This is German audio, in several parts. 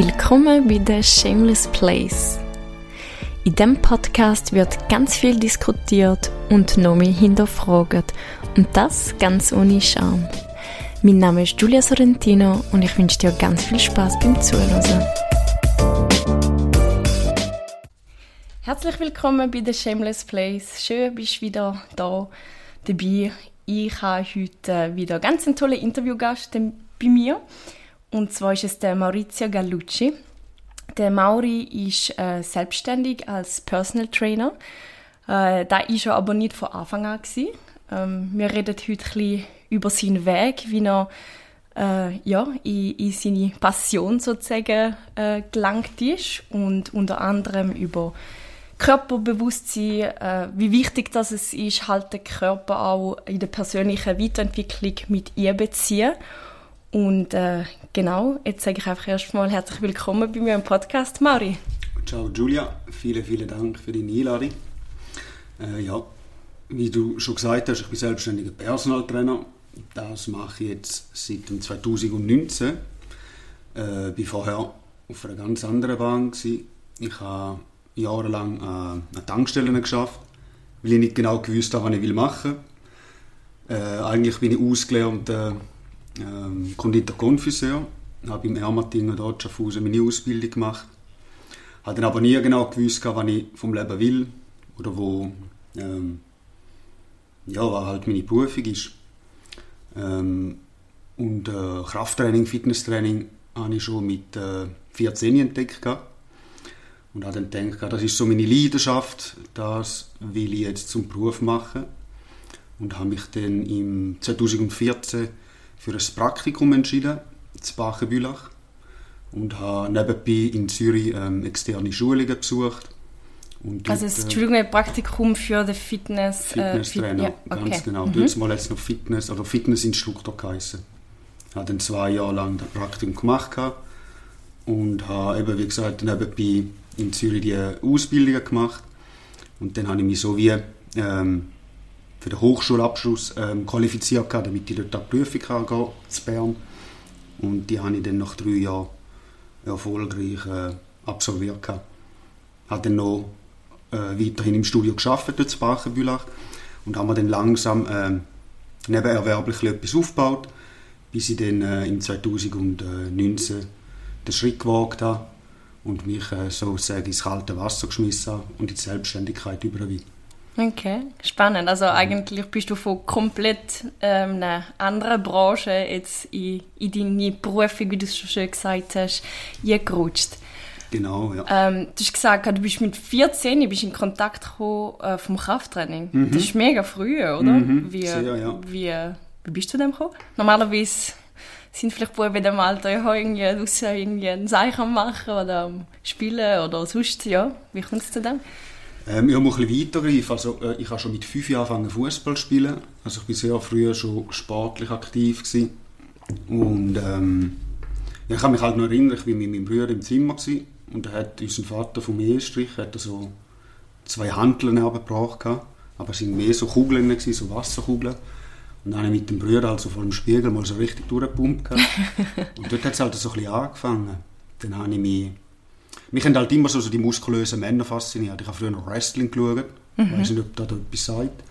Willkommen bei The Shameless Place. In diesem Podcast wird ganz viel diskutiert und noch mehr hinterfragt. Und das ganz ohne Scham. Mein Name ist Giulia Sorrentino und ich wünsche dir ganz viel Spaß beim Zuhören. Herzlich willkommen bei The Shameless Place. Schön, bist du wieder da dabei. Ich habe heute wieder ganz einen tollen Interviewgast bei mir. Und zwar ist es der Maurizio Gallucci. Der Mauri ist äh, selbstständig als Personal Trainer. Äh, da ist er aber nicht von Anfang an. Ähm, wir reden heute ein über seinen Weg, wie er äh, ja, in, in, seine Passion sozusagen äh, gelangt ist und unter anderem über Körperbewusstsein, äh, wie wichtig das es ist, halt den Körper auch in der persönlichen Weiterentwicklung mit einbeziehen. Und äh, genau, jetzt sage ich einfach erstmal herzlich willkommen bei mir im Podcast, Mauri. Ciao Julia, vielen, vielen Dank für deine Einladung. Äh, ja, wie du schon gesagt hast, ich bin selbstständiger Personaltrainer. Das mache ich jetzt seit 2019. Äh, bin vorher auf einer ganz anderen Bahn gewesen. Ich habe jahrelang an Tankstellen geschafft, weil ich nicht genau gewusst habe, was ich machen will. Äh, eigentlich bin ich ausgelernt äh, ähm, Konditor Konfiseur, habe im Ermatingen dort Schaffhausen meine Ausbildung gemacht. Habe dann aber nie genau gewusst, was ich vom Leben will oder wo, ähm, ja, was halt meine Berufung ist. Ähm, und äh, Krafttraining, Fitnesstraining habe ich schon mit äh, 14 entdeckt. Und habe dann gedacht, das ist so meine Leidenschaft, das will ich jetzt zum Beruf machen. Und habe mich dann im 2014 für ein Praktikum entschieden, in Bachenbülach. Und habe nebenbei in Zürich ähm, externe Schulungen besucht. Und also das, Entschuldigung, ein Praktikum für den Fitness... Äh, Fitnesstrainer, äh, Fit ja, okay. ganz genau. Mhm. Dort mal jetzt noch Fitness, oder Fitnessinstruktor geheißen. Ich habe dann zwei Jahre lang das Praktikum gemacht und habe eben, wie gesagt, nebenbei in Zürich die Ausbildungen gemacht. Und dann habe ich mich so wie ähm, für den Hochschulabschluss ähm, qualifiziert, damit ich dort die Prüfung kann gehen in Bern. Und die habe ich dann nach drei Jahren erfolgreich äh, absolviert. Ich habe dann noch äh, weiterhin im Studio gearbeitet, in Bachenbülach, und habe mir dann langsam äh, nebenerwerblich etwas aufgebaut, bis ich dann äh, im 2019 den Schritt gewagt habe und mich äh, sozusagen ins kalte Wasser geschmissen habe und in die Selbstständigkeit überwiesen. Okay, spannend. Also eigentlich bist du von komplett ähm, einer anderen Branche jetzt in, in deine Berufung, wie du es schon schön gesagt hast, eingerutscht. Genau, ja. Ähm, du hast gesagt, du bist mit 14 bist in Kontakt gekommen äh, vom Krafttraining. Mhm. Das ist mega früh, oder? Mhm, wie, sehr, ja. Wie, wie bist du dem gekommen? Normalerweise sind vielleicht Buben in dem Alter ja irgendwie draussen irgendwie ein Zeichen machen oder spielen oder sonst, ja. Wie kommt es zu dem? Ähm, ich muss ein bisschen weitergreifen. Also, äh, ich habe schon mit fünf Jahren angefangen Fußball zu spielen. Also ich war sehr früh schon sportlich aktiv. Gewesen. Und ähm, ich kann mich halt noch erinnern, ich war mit meinem Bruder im Zimmer gewesen, und da hat unser Vater vom Ehestrich hat so zwei Handeln hergebracht. Aber es waren mehr so Kugeln, gewesen, so Wasserkugeln. Und dann habe ich mit dem Bruder also vor dem Spiegel mal so richtig durchgepumpt. und dort hat es halt so ein bisschen angefangen. Dann habe ich mich mich haben halt immer so, so die muskulösen Männer fasziniert. Ich habe früher noch Wrestling geschaut. Mhm. Ich weiß nicht, ob das etwas sagt.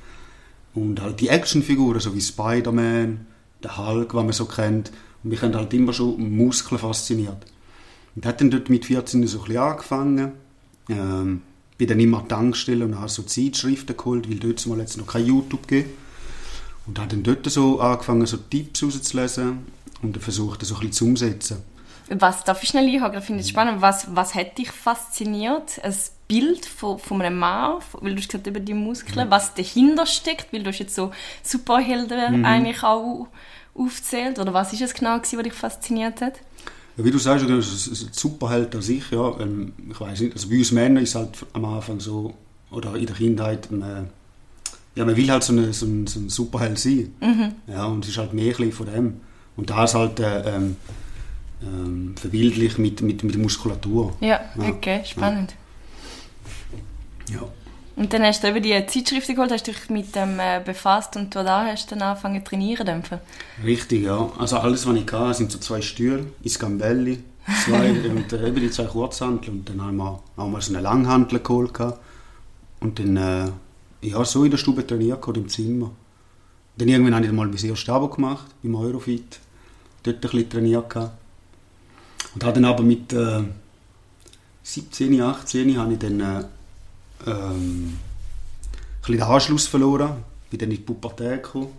Und halt die Actionfiguren, so wie Spider-Man, der Hulk, was man so kennt. Und mich haben halt immer schon Muskeln fasziniert. Und hat dann dort mit 14 so ein bisschen angefangen. Ähm, bin dann immer an Tankstellen und habe so Zeitschriften geholt, weil dort mal jetzt noch kein YouTube gegeben. Und habe dann dort so angefangen, so Tipps rauszulesen und dann versucht, das so ein bisschen zu umsetzen. Was darf ich schnell einhaken? Ich finde es spannend. Was, was hat dich fasziniert? Ein Bild von, von einem Mann, weil du gesagt über die Muskeln, mhm. was dahinter steckt, weil du hast jetzt so Superhelden mhm. eigentlich auch aufzählt. Oder was ist es genau, gewesen, was dich fasziniert hat? Ja, wie du sagst, ein Superheld an sich. Ja. Ähm, ich weiß nicht, also bei uns Männern ist halt am Anfang so, oder in der Kindheit, man, ja, man will halt so, eine, so, ein, so ein Superheld sein. Mhm. Ja, und es ist halt mehr von dem. Und da ist halt äh, ähm, ähm, verbildlich mit, mit, mit der Muskulatur. Ja, ja. okay, spannend. Ja. Und dann hast du eben die Zeitschriften geholt, hast dich mit dem äh, befasst und du da hast dann angefangen zu trainieren. Dämpfen. Richtig, ja. Also alles, was ich hatte, sind so zwei Stühle, Iscambelli, zwei, und äh, eben die zwei Kurzhanteln. Und dann haben wir auch mal so eine Langhantel geholt. Und dann, äh, ja, so in der Stube trainiert, im Zimmer. Dann irgendwann habe ich mal mein erstes Abo gemacht, beim Eurofit. Dort ein bisschen trainiert. Gehabt. Und habe dann aber mit äh, 17, 18 habe ich dann äh, ähm, ein bisschen den Anschluss verloren. Bin dann in die Pubertät gekommen.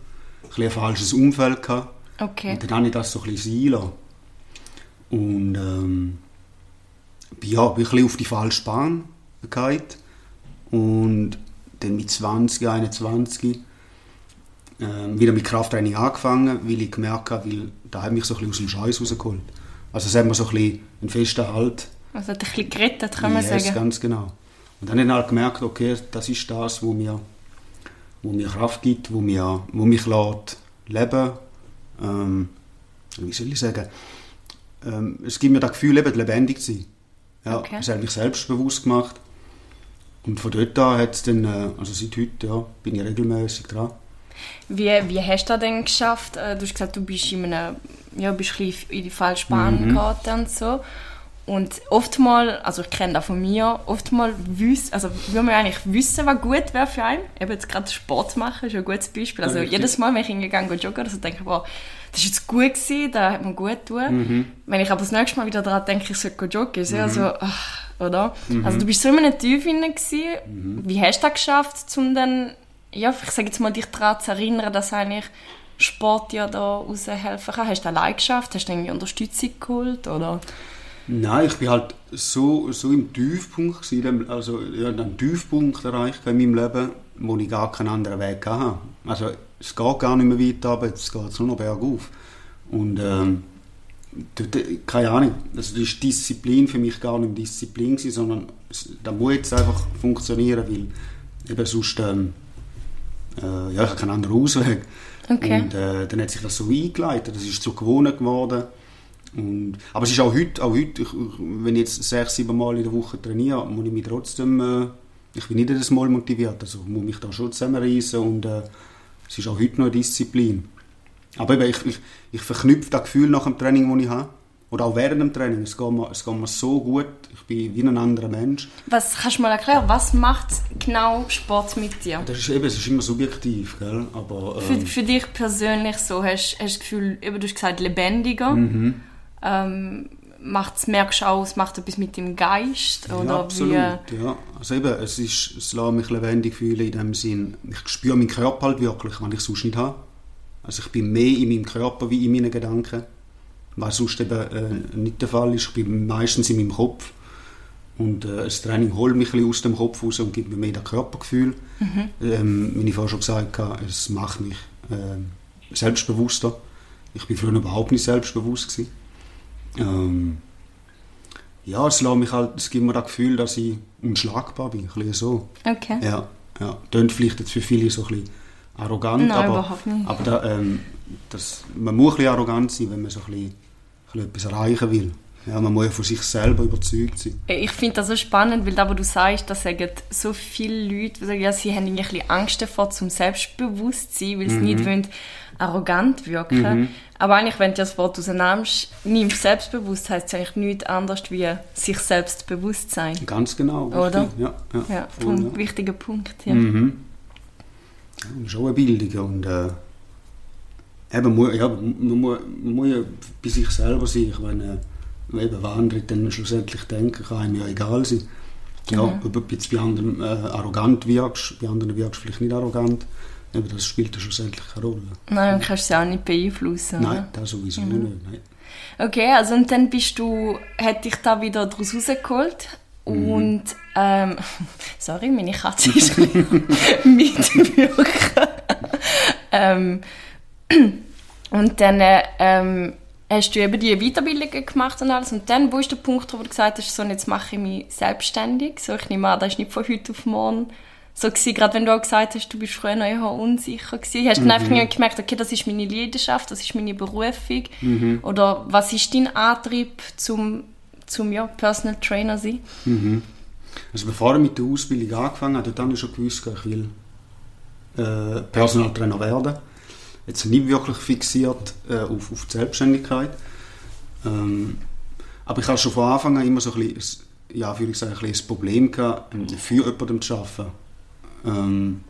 Ein bisschen ein falsches Umfeld gehabt. Okay. Und dann habe ich das so ein bisschen sein lassen. Und ähm, bin, ja, bin ein bisschen auf die falsche Bahn gefallen. Und dann mit 20, 21 ähm, wieder mit Krafttraining angefangen, weil ich gemerkt habe, weil da hat mich so ein bisschen aus dem Scheiß rausgeholt. Also es hat mir so ein bisschen einen festen Halt. Also hat ein bisschen gerettet, kann man yes, sagen. ganz genau. Und dann habe ich halt gemerkt, okay, das ist das, wo mir, wo mir Kraft gibt, wo, mir, wo mich lässt leben. Ähm, wie soll ich sagen? Ähm, es gibt mir das Gefühl, eben lebendig zu sein. Ja, Okay. Es hat mich selbstbewusst gemacht. Und von dort an hat es dann, äh, also seit heute, ja, bin ich regelmäßig dran. Wie, wie hast du das denn geschafft? Äh, Du hast gesagt, du bist in, einem, ja, bist ein in die falsche Bahn Mhm. geraten und so. Und oftmals, also ich kenne das von mir, oftmals wiss, also will man eigentlich wissen, was gut wäre für einen. Eben jetzt gerade Sport machen ist ein gutes Beispiel. Also Richtig. jedes Mal, wenn ich hingegangen gehe joggen, also denke ich, wow, das ist jetzt gut gewesen, das hat mir gut getan. Mhm. Wenn ich aber das nächste Mal wieder daran denke, ich sollte joggen, ist ja so, ach, oder? Mhm. Also du bist so in einem Tief hinein gewesen. Wie hast du das geschafft, um dann, ja, ich sage jetzt mal, dich daran zu erinnern, dass eigentlich Sport ja da raushelfen kann? Hast du allein geschafft? Hast du irgendwie Unterstützung geholt, oder? Nein, ich bin halt so, so im Tiefpunkt gewesen, also ja, einen Tiefpunkt erreicht in meinem Leben, wo ich gar keinen anderen Weg hatte. Also es geht gar nicht mehr weiter, aber es geht nur noch bergauf. Und ähm, äh, keine Ahnung, also das ist Disziplin für mich gar nicht Disziplin sondern da muss jetzt einfach funktionieren, weil eben sonst ähm, äh, ja, ich habe keinen anderen Ausweg. Okay. Und äh, dann hat sich das so eingeleitet, das ist zu gewohnt geworden. Und, aber es ist auch heute, auch heute ich, wenn ich jetzt sechs, sieben Mal in der Woche trainiere, muss ich mich trotzdem, äh, ich bin nicht jedes Mal motiviert, also ich muss mich da schon zusammenreißen und äh, es ist auch heute noch eine Disziplin. Aber eben, ich, ich, ich verknüpfe das Gefühl nach dem Training, das ich habe, oder auch während dem Training, es geht, mir, es geht mir so gut, ich bin wie ein anderer Mensch. Was kannst du mal erklären? Was macht genau Sport mit dir? Das ist eben, es ist immer subjektiv, gell? aber... Für, Ähm, für dich persönlich so, hast, hast du das Gefühl, eben, du hast gesagt, lebendiger. Mhm. Ähm, macht's, merkst du auch, es macht etwas mit dem Geist? Oder ja, absolut. Ja. Also eben, es, ist, es lässt mich lebendig fühlen in dem Sinn, ich spüre meinen Körper halt wirklich, wenn ich sonst nicht habe. Also ich bin mehr in meinem Körper wie in meinen Gedanken, was sonst eben äh, nicht der Fall ist. Ich bin meistens in meinem Kopf. Und äh, das Training holt mich ein bisschen aus dem Kopf raus und gibt mir mehr das Körpergefühl. Ähm, wie ich vorhin schon gesagt habe, es macht mich ähm, selbstbewusster. Ich bin früher überhaupt nicht selbstbewusst. Gewesen. Ähm, ja, es, lässt mich halt, es gibt mir das Gefühl, dass ich unschlagbar bin, ein bisschen so. Okay. Ja, ja. Tönt vielleicht jetzt für viele so ein bisschen arrogant, Nein, aber, überhaupt nicht. aber da, ähm, das, man muss ein bisschen arrogant sein, wenn man so ein bisschen etwas erreichen will. Ja, man muss ja von sich selber überzeugt sein. Ich finde das so spannend, weil da, wo du sagst, dass sagen so viele Leute, sagen, ja, sie haben ein bisschen Angst davor zum Selbstbewusstsein, weil sie nicht wollen, arrogant wirken. Aber eigentlich, wenn du das Wort auseinandernimmst, nimmst selbstbewusst, heisst es eigentlich nichts anderes wie sich selbst bewusst sein. Ganz genau. Oder? richtig. Ja, ja, Ja, voll, ja. wichtiger Punkt. Ja. Mhm. Ja, schon eine Bildung und äh, eben, ja, man, muss, man muss ja bei sich selber sein. Ich meine, äh, eben, was andere dann schlussendlich denken, kann einem ja egal sein. Ja, Genau. ob du jetzt bei anderen äh, arrogant wirkst, bei anderen wirkst du vielleicht nicht arrogant, eben, das spielt ja schlussendlich keine Rolle. Nein, du kannst sie auch nicht beeinflussen. Nein, oder? das sowieso Mhm. nicht. Nein. Okay, also und dann bist du, hat dich da wieder daraus rausgeholt Mhm. und ähm, sorry, meine Katze ist mitwirken. ähm, und dann äh, ähm, hast du eben die Weiterbildungen gemacht und alles. Und dann, wo ist der Punkt, wo du gesagt hast, so, jetzt mache ich mich selbstständig, so, ich nehme an, das ist nicht von heute auf morgen so gewesen, gerade wenn du auch gesagt hast, du bist früher noch eher unsicher gewesen, hast du dann einfach irgendwie gemerkt, okay, das ist meine Leidenschaft, das ist meine Berufung? Oder was ist dein Antrieb zum, zum ja, Personal Trainer sein? Also bevor ich mit der Ausbildung angefangen habe, habe ich schon gewusst, ich will äh, Personal Trainer werden. Jetzt nicht wirklich fixiert äh, auf, auf die Selbstständigkeit. Ähm, Aber ich hatte schon von Anfang an immer so ein bisschen, ja, ein, bisschen ein Problem gehabt, für jemanden zu arbeiten. Ähm,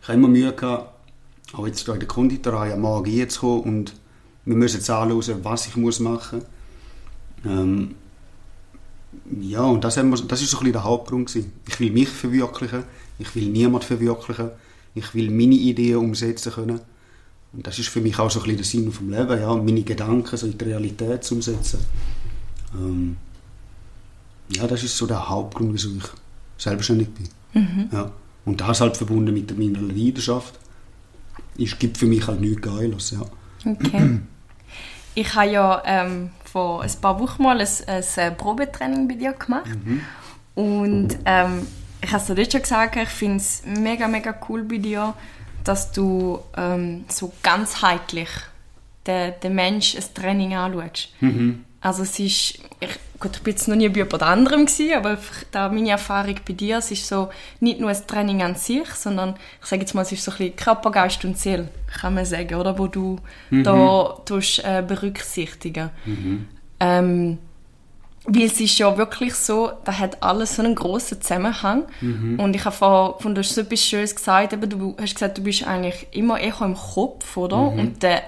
ich habe immer Mühe gehabt, auch jetzt in der Konditorei am Morgen zu kommen und wir müssen jetzt anschauen, was ich muss machen muss. Ähm, ja, und das, wir, das ist so ein bisschen der Hauptgrund. Gewesen. Ich will mich verwirklichen, ich will niemanden verwirklichen, ich will meine Ideen umsetzen können. Und das ist für mich auch so ein bisschen der Sinn vom Leben, ja, meine Gedanken so in die Realität zu umsetzen. Ähm, ja, das ist so der Hauptgrund, wieso ich selbstständig bin. Mhm. Ja. Und das halt verbunden mit meiner Leidenschaft. Es gibt für mich halt nichts Geiles, ja. Okay. Ich habe ja ähm, vor ein paar Wochen mal ein, ein äh, Probetraining bei dir gemacht. Mhm. Und ähm, ich habe es dir schon gesagt, ich finde es mega, mega cool bei dir, dass du ähm, so ganzheitlich den, den Mensch ein Training anschaust. Mhm. Also es ist, ich, gut, ich bin jetzt noch nie bei jemand anderem gewesen, aber da meine Erfahrung bei dir, es ist so nicht nur ein Training an sich, sondern ich sage jetzt mal, es ist so ein bisschen Körper, Geist und Seele, kann man sagen, oder, wo du mhm. da tust, äh, berücksichtigen. Mhm. Ähm, weil es ist ja wirklich so, da hat alles so einen großen Zusammenhang. Mhm. Und ich habe von, du hast so etwas Schönes gesagt, eben, du hast gesagt, du bist eigentlich immer eher im Kopf, oder? Mhm. Und der,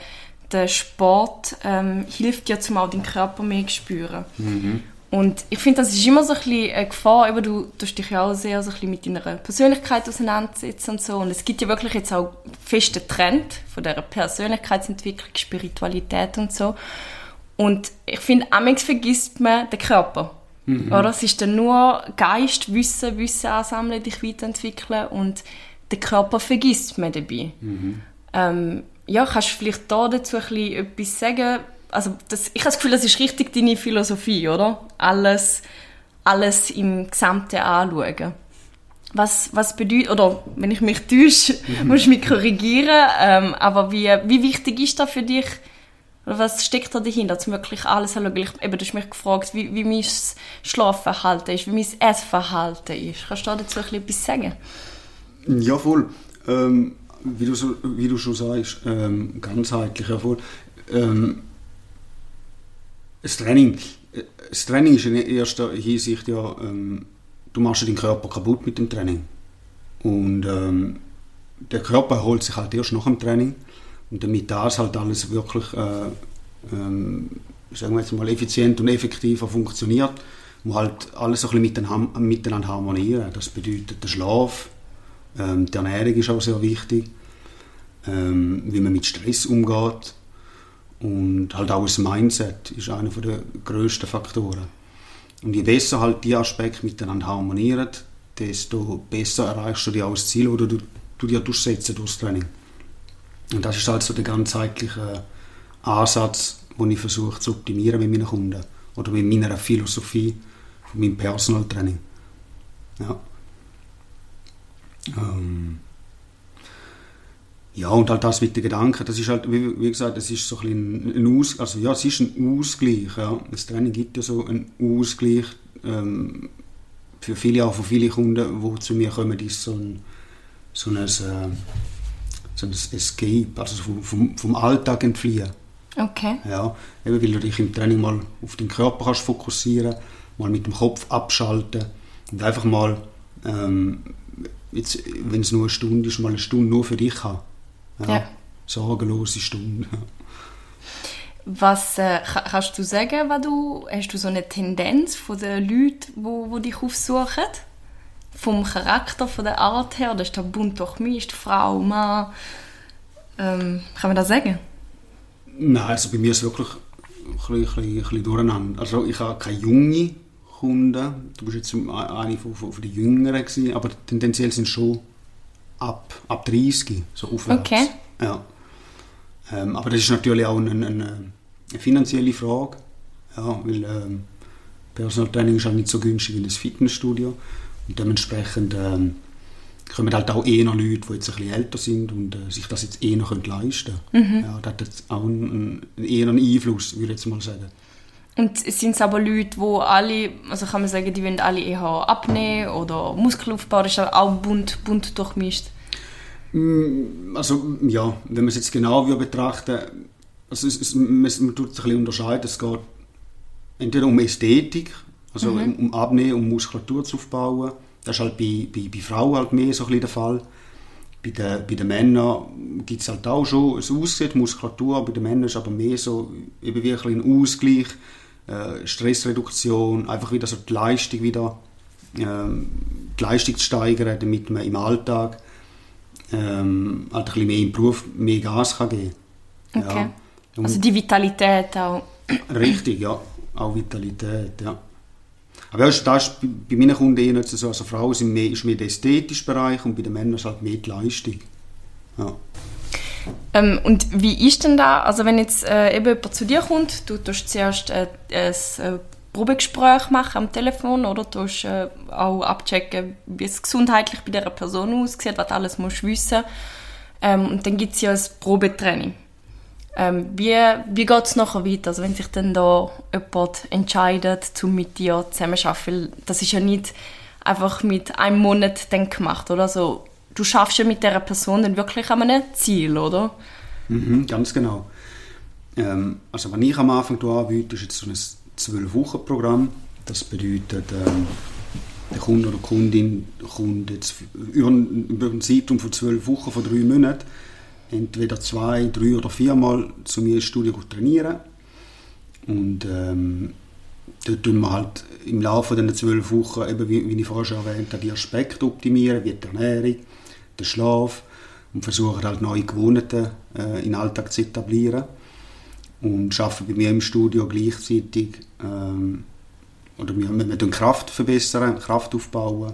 der Sport ähm, hilft ja, um auch den Körper mehr zu spüren. Mhm. Und ich finde, das ist immer so ein bisschen eine Gefahr, eben, du tust dich ja auch sehr so ein bisschen mit deiner Persönlichkeit auseinandersetzen und so. Und es gibt ja wirklich jetzt auch festen Trend von der Persönlichkeitsentwicklung, Spiritualität und so. Und ich finde, amigs vergisst man den Körper. Mhm. Oder? Es ist dann nur Geist, Wissen, Wissen ansammeln, dich weiterentwickeln und den Körper vergisst man dabei. Mhm. Ähm, ja, kannst du vielleicht da dazu ein bisschen etwas sagen? Also das, ich habe das Gefühl, das ist richtig deine Philosophie, oder? Alles, alles im Gesamten anschauen. Was, was bedeutet, oder wenn ich mich täusche, mhm. musst du mich korrigieren, ähm, aber wie, wie wichtig ist das für dich, oder was steckt da dahinter, um wirklich alles zu schauen? Eben, du hast mich gefragt, wie, wie mein Schlafverhalten ist, wie mein Essverhalten ist. Kannst du dazu etwas sagen? Ja, voll. Ähm, wie, du so, wie du schon sagst, ähm, ganzheitlich. Ja, voll. Ähm, das Training, das Training ist in erster Hinsicht ja, ähm, du machst deinen Körper kaputt mit dem Training. Und ähm, der Körper erholt sich halt erst nach dem Training. Und damit das halt alles wirklich, äh, ähm, sagen wir jetzt mal, effizient und effektiver funktioniert, muss halt alles so ein bisschen miteinander harmonieren. Das bedeutet der Schlaf, ähm, die Ernährung ist auch sehr wichtig, ähm, wie man mit Stress umgeht und halt auch das Mindset ist einer der grössten Faktoren. Und je besser halt die Aspekte miteinander harmonieren, desto besser erreichst du die auch das Ziel, das du, du dir durchsetzen durchs Training. Und das ist halt so der ganzheitliche Ansatz, den ich versuche zu optimieren mit meinen Kunden oder mit meiner Philosophie von meinem Personal Training. Ja. Ähm. Ja, und halt das mit den Gedanken, das ist halt, wie, wie gesagt, das ist so ein, ein Aus, also ja, es ist ein Ausgleich, ja. Das Training gibt ja so einen Ausgleich, ähm, für viele, auch für viele Kunden, die zu mir kommen, ist so ein, so ein, äh, so ein Escape, also vom, vom, vom Alltag entfliehen. Okay. Ja, eben weil du dich im Training mal auf den Körper kannst fokussieren, mal mit dem Kopf abschalten und einfach mal, ähm, jetzt, wenn es nur eine Stunde ist, mal eine Stunde nur für dich haben. Ja. ja. Sorgenlose Stunde. Was äh, kannst du sagen, was du, hast du so eine Tendenz von den Leuten, wo, wo dich aufsuchen? Vom Charakter, von der Art her, oder ist da bunt durchmischt, Frau, Mann? Ähm, kann man das sagen? Nein, also bei mir ist es wirklich ein bisschen, ein bisschen, ein bisschen durcheinander. Also ich habe keine junge Kunden, du bist jetzt eine von, von, von den Jüngeren gewesen, aber tendenziell sind schon ab, ab 30, so aufwärts. Okay. Ja. Ähm, aber das ist natürlich auch eine, eine, eine finanzielle Frage, ja, weil ähm, Personal Training ist halt nicht so günstig wie das Fitnessstudio. Und dementsprechend ähm, kommen halt auch eher Leute, die jetzt ein bisschen älter sind und äh, sich das jetzt eher noch leisten können. Mhm. Ja, das hat jetzt auch einen, einen, eher einen Einfluss, würde ich jetzt mal sagen. Und sind es aber Leute, die alle, also kann man sagen, die wollen alle eher abnehmen oder Muskelaufbau, das ist auch bunt, bunt durchmischt? Mm, also ja, wenn man es jetzt genau betrachten also es, es, man, man tut es ein bisschen unterscheiden, es geht entweder um Ästhetik, also mhm. um Abnehmen, um Muskulatur zu aufbauen. Das ist halt bei, bei, bei Frauen halt mehr so ein bisschen der Fall. Bei den, bei den Männern gibt es halt auch schon, es aussieht Muskulatur, bei den Männern ist aber mehr so eben wirklich ein Ausgleich, äh, Stressreduktion, einfach wieder so die Leistung wieder, ähm, die Leistung zu steigern, damit man im Alltag ähm, halt ein bisschen mehr im Beruf mehr Gas kann geben kann. Okay. Ja. Also die Vitalität auch. Richtig, ja. Auch Vitalität, ja. Aber das ist bei meinen Kunden eher nicht so. Also Frauen sind mehr, ist mehr der ästhetische Bereich und bei den Männern ist halt mehr die Leistung. Ja. Ähm, und wie ist denn da, also wenn jetzt äh, eben jemand zu dir kommt, du tust zuerst äh, ein äh, Probegespräch machen am Telefon oder du tust äh, auch abchecken, wie es gesundheitlich bei dieser Person aussieht, was alles musst wissen. Ähm, und dann gibt es ja ein Probetraining. Ähm, wie wie geht es nachher weiter, also wenn sich dann da jemand entscheidet, um mit dir zusammenzuarbeiten? Das ist ja nicht einfach mit einem Monat dann gemacht, oder? Also, du schaffst ja mit dieser Person dann wirklich an einem Ziel, oder? Mhm, ganz genau. Ähm, also, wenn ich am Anfang anbiete, ist jetzt so ein Zwölf-Wochen-Programm. Das bedeutet, ähm, der Kunde oder die Kundin kommt jetzt über einen Zeitraum von zwölf Wochen, von drei Monaten, entweder zwei, drei oder viermal zu mir ins Studio trainieren. Und ähm, dort tun wir halt im Laufe dieser zwölf Wochen, eben wie, wie ich vorher schon erwähnt habe, die Aspekte optimieren, wie die Ernährung, der Schlaf und versuchen halt neue Gewohnheiten äh, in den Alltag zu etablieren. Und arbeiten bei mir im Studio gleichzeitig, ähm, oder wir, wir, wir Kraft verbessern, Kraft aufbauen,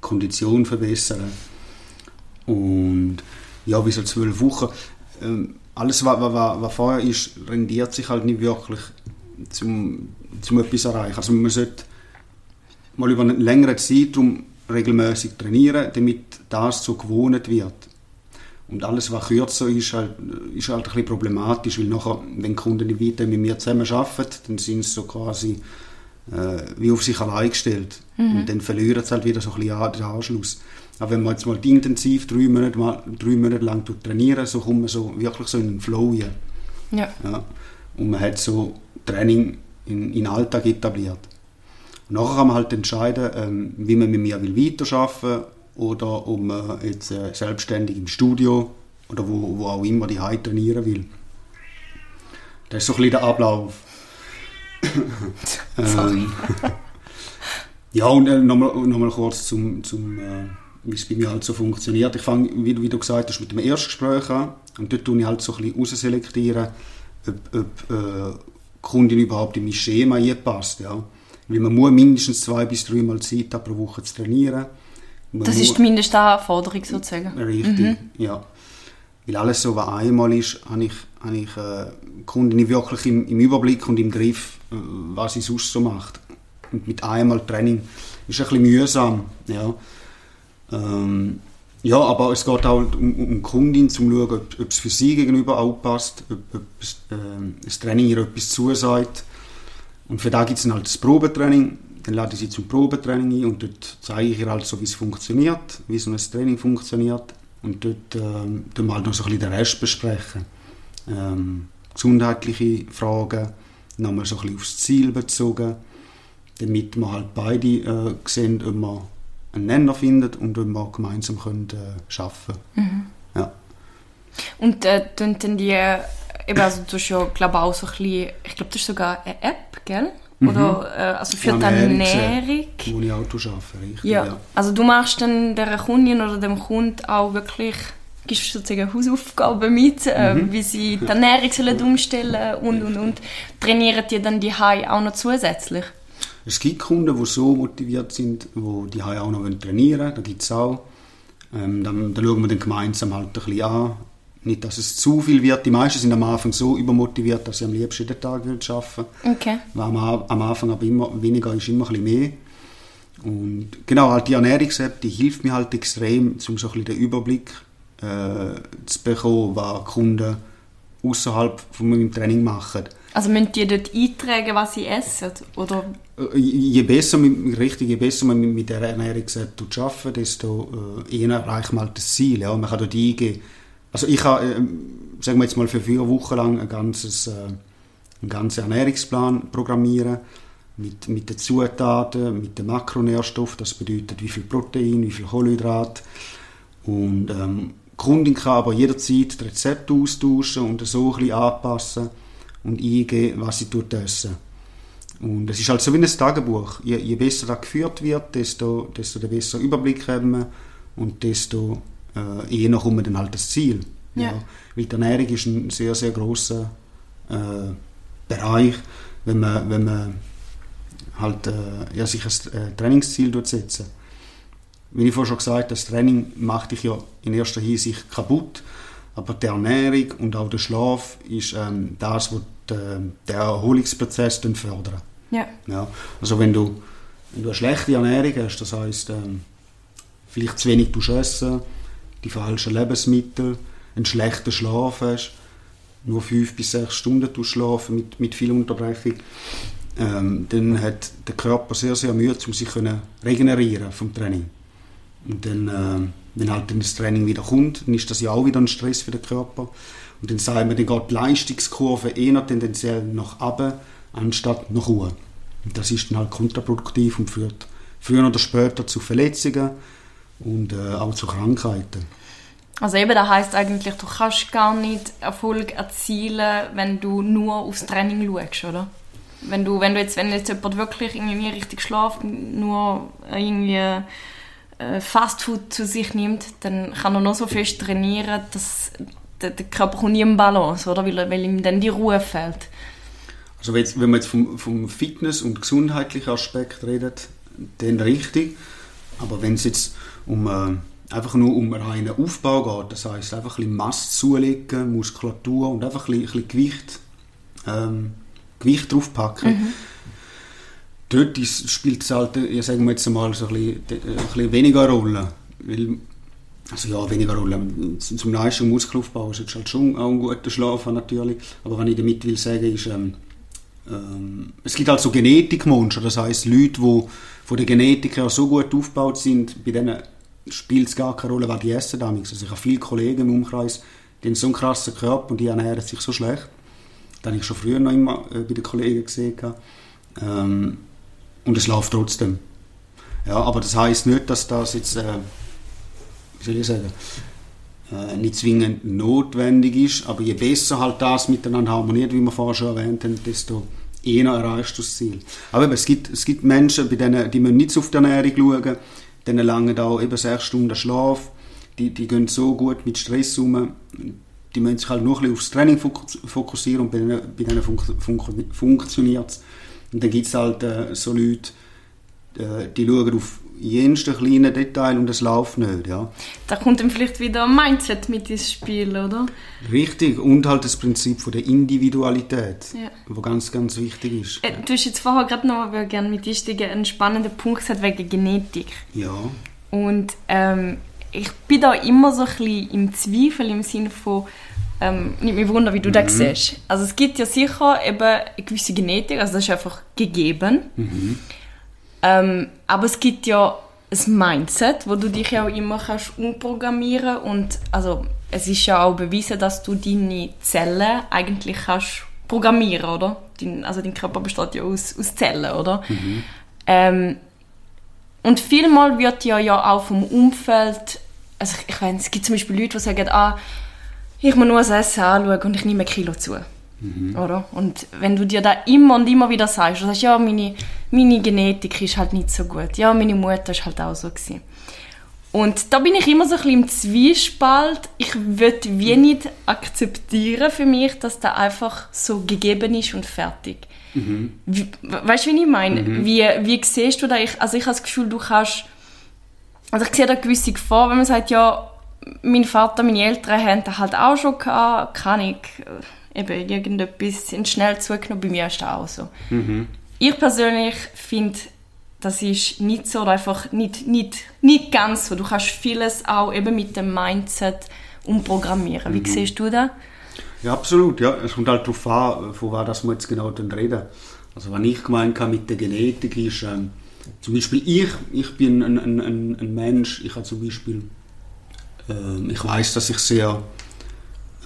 Kondition verbessern. Und ja, wie so zwölf Wochen. Ähm, alles, was, was, was vorher ist, rendiert sich halt nicht wirklich, zum, zum etwas erreichen. Also man sollte mal über einen längeren Zeitraum regelmäßig trainieren, damit das so gewohnt wird. Und alles, was kürzer ist, halt, ist halt ein bisschen problematisch, weil nachher, wenn Kunden nicht weiter mit mir zusammen arbeiten, dann sind sie so quasi äh, wie auf sich allein gestellt. Mhm. Und dann verlieren sie halt wieder so ein bisschen den Anschluss. Aber wenn man jetzt mal intensiv drei Monate, mal, drei Monate lang trainieren, so kommt man so wirklich so in einen Flow rein. Ja. ja. Und man hat so Training in, in den Alltag etabliert. Und nachher kann man halt entscheiden, ähm, wie man mit mir will weiterarbeiten will oder ob man jetzt äh, selbstständig im Studio oder wo, wo auch immer die trainieren will. Das ist so ein bisschen der Ablauf. ähm, ja, und äh, nochmal noch mal kurz zum, zum äh, wie es bei mir halt so funktioniert. Ich fange, wie, wie, du gesagt hast, mit dem Erstgespräch an und dort tue ich halt so ein bisschen ausselektieren, ob, ob äh, die Kundin überhaupt in mein Schema passt. Ja. Weil man muss mindestens zwei bis dreimal Zeit haben, pro Woche zu trainieren. Man das ist die Mindestanforderung sozusagen? Richtig, mhm. ja. Weil alles so, was einmal ist, habe ich, habe ich äh, die Kundin wirklich im, im, Überblick und im Griff, äh, was sie sonst so macht. Und mit einmal Training ist ein bisschen mühsam. Ja. Ähm, ja, aber es geht auch um, um Kundin, um zu schauen, ob, ob es für sie gegenüber auch passt, ob, ob äh, das Training ihr etwas zusagt. Und für da gibt es dann halt das Probetraining. Dann lade ich sie zum Probetraining ein und dort zeige ich ihr halt so, wie es funktioniert, wie so ein Training funktioniert. Und dort ähm, tun wir halt noch so ein bisschen den Rest besprechen. Ähm, gesundheitliche Fragen, nochmal so ein bisschen aufs Ziel bezogen, damit wir halt beide äh, sehen, ob wir einen Nenner findet und wir gemeinsam können, äh, arbeiten mhm. ja. Und äh, dann die, äh, eben, also du hast ja, glaube auch so ein bisschen, ich glaube, das ist sogar eine App, gell? Mhm. Oder, äh, also für die Ernährung. Wo ich Auto arbeite, richtig, ja. ja. Also du machst dann der Kundin oder dem Kunden auch wirklich gibst sozusagen Hausaufgaben mit, äh, mhm. wie sie die Ernährung sollen umstellen und, und, und. Trainieren die dann die Hai auch noch zusätzlich? Es gibt Kunden, die so motiviert sind, die die auch noch trainieren wollen. Da gibt es auch. Ähm, dann, dann schauen wir dann gemeinsam halt ein bisschen an. Nicht, dass es zu viel wird. Die meisten sind am Anfang so übermotiviert, dass sie am liebsten jeden Tag arbeiten wollen. Okay. Weil am, am Anfang aber immer weniger ist immer ein bisschen mehr. Und genau, halt die Ernährungs-App, die hilft mir halt extrem, um so ein bisschen den Überblick äh, zu bekommen, was Kunden außerhalb von meinem Training machen. Also müssen die dort eintragen, was sie essen? Oder? Äh, je besser, richtig, je besser man mit der Ernährung arbeitet, desto äh, eher erreicht man halt das Ziel. Ja. Man kann dort eingehen. Also ich habe, äh, sagen wir jetzt mal, für vier Wochen lang ein ganzes, äh, einen ganzen Ernährungsplan programmieren. mit, mit den Zutaten, mit den Makronährstoffen, das bedeutet wie viel Protein, wie viel Kohlenhydrat. Und ähm, die Kundin kann aber jederzeit das Rezept austauschen und so ein bisschen anpassen und eingeben, was sie essen. Und es ist halt so wie ein Tagebuch. Je, je besser das geführt wird, desto, desto den besseren Überblick haben wir und desto äh, eher kommen wir dann halt das Ziel. Ja. ja. Weil die Ernährung ist ein sehr, sehr grosser äh, Bereich, wenn man, wenn man halt äh, ja, sich ein äh, Trainingsziel setzen. Wie ich vorhin schon gesagt habe, das Training macht dich ja in erster Hinsicht kaputt, aber die Ernährung und auch der Schlaf ist ähm, das, was den Erholungsprozess fördert. Ja. ja. Also wenn du, wenn du eine schlechte Ernährung hast, das heißt ähm, vielleicht zu wenig essen, die falschen Lebensmittel, einen schlechten Schlaf hast, nur fünf bis sechs Stunden schlafen mit, mit viel Unterbrechung, ähm, dann hat der Körper sehr, sehr Mühe, um sich regenerieren vom Training. Und dann, äh, wenn halt das Training wieder kommt, dann ist das ja auch wieder ein Stress für den Körper. Und dann sagen wir, dann geht die Leistungskurve eher tendenziell nach oben, anstatt nach oben. Und das ist dann halt kontraproduktiv und führt früher oder später zu Verletzungen und äh, auch zu Krankheiten. Also eben, das heisst eigentlich, du kannst gar nicht Erfolg erzielen, wenn du nur aufs Training schaust, oder? Wenn du, wenn du jetzt, wenn jetzt jemand wirklich irgendwie richtig schlaft, nur irgendwie Fastfood zu sich nimmt, dann kann er noch so fest trainieren, dass der, der Körper kommt nie im Balance, oder? Weil, weil ihm dann die Ruhe fehlt. Also wenn, wenn man jetzt vom, vom Fitness- und gesundheitlichen Aspekt redet, dann richtig. Aber wenn es jetzt um, äh, einfach nur um reinen Aufbau geht, das heißt einfach ein bisschen Masse zulegen, Muskulatur und einfach ein bisschen, ein bisschen Gewicht, ähm, Gewicht draufpacken, mhm. Dort spielt es halt, sagen wir jetzt mal, so ein bisschen, ein bisschen weniger Rolle. Weil, also ja, weniger Rolle. Zum und Muskelaufbau ist halt schon auch ein guter Schlaf natürlich. Aber was ich damit will sagen, ist, ähm, ähm, es gibt halt so Genetikmonster, das heißt Leute, die von der Genetik her so gut aufgebaut sind, bei denen spielt es gar keine Rolle, was die essen damals. Also ich habe viele Kollegen im Umkreis, die haben so einen krassen Körper und die ernähren sich so schlecht. Das habe ich schon früher noch immer äh, bei den Kollegen gesehen. Ähm, und es läuft trotzdem. Ja, aber das heißt nicht, dass das jetzt, äh, wie soll ich sagen, äh, nicht zwingend notwendig ist, aber je besser halt das miteinander harmoniert, wie wir vorher schon erwähnt haben, desto eher erreichst du das Ziel. Aber es gibt, es gibt Menschen, bei denen, die müssen nicht auf die Ernährung schauen, denen lange da eben sechs Stunden Schlaf, die, die gehen so gut mit Stress um, die müssen sich halt nur ein bisschen aufs Training fokussieren und bei denen, bei denen fun fun funktioniert es. Und dann gibt es halt äh, so Leute, äh, die schauen auf jensten kleinen Detail und es läuft nicht. Ja. Da kommt dann vielleicht wieder ein Mindset mit ins Spiel, oder? Richtig, und halt das Prinzip von der Individualität, ja. was ganz, ganz wichtig ist. Äh, du hast jetzt vorher gerade noch gerne mit dir einen spannenden Punkt gesagt wegen Genetik. Ja. Und ähm, ich bin da immer so ein bisschen im Zweifel im Sinne von, ähm, nicht mich wundern, wie du mhm. das siehst. Also es gibt ja sicher eben eine gewisse Genetik, also das ist einfach gegeben. Mhm. Ähm, aber es gibt ja ein Mindset, wo du dich ja auch immer kannst umprogrammieren und also es ist ja auch bewiesen, dass du deine Zellen eigentlich kannst programmieren, oder? Dein, also dein Körper besteht ja aus, aus Zellen, oder? Mhm. Ähm, und vielmal wird ja ja auch vom Umfeld, also ich, ich weiß, es gibt zum Beispiel Leute, die sagen, ah, ich muss nur das Essen anschauen und ich nehme ein Kilo zu. Mhm. Oder? Und wenn du dir da immer und immer wieder sagst, du sagst, ja, meine, meine Genetik ist halt nicht so gut. Ja, meine Mutter ist halt auch so gewesen. Und da bin ich immer so ein bisschen im Zwiespalt. Ich würde wie nicht akzeptieren für mich, dass da einfach so gegeben ist und fertig. Mhm. Wie, weißt du, wie ich meine? Mhm. Wie, wie siehst du da? Ich, also ich habe das Gefühl, du kannst... Also ich sehe da gewisse Gefahr, wenn man sagt, ja, mein Vater, meine Eltern haben das halt auch schon gehabt, kann ich eben irgendetwas sind schnell zugenommen. Bei mir ist das auch so. Mhm. Ich persönlich finde, das ist nicht so einfach nicht, nicht, nicht ganz so. Du kannst vieles auch eben mit dem Mindset umprogrammieren. Wie mhm. siehst du das? Ja, absolut. Ja. Es kommt halt darauf an, von was wir jetzt genau reden. Also was ich gemeint habe mit der Genetik ist, ähm, zum Beispiel ich, ich bin ein, ein, ein, ein Mensch, ich habe zum Beispiel, ähm, ich weiß, dass ich sehr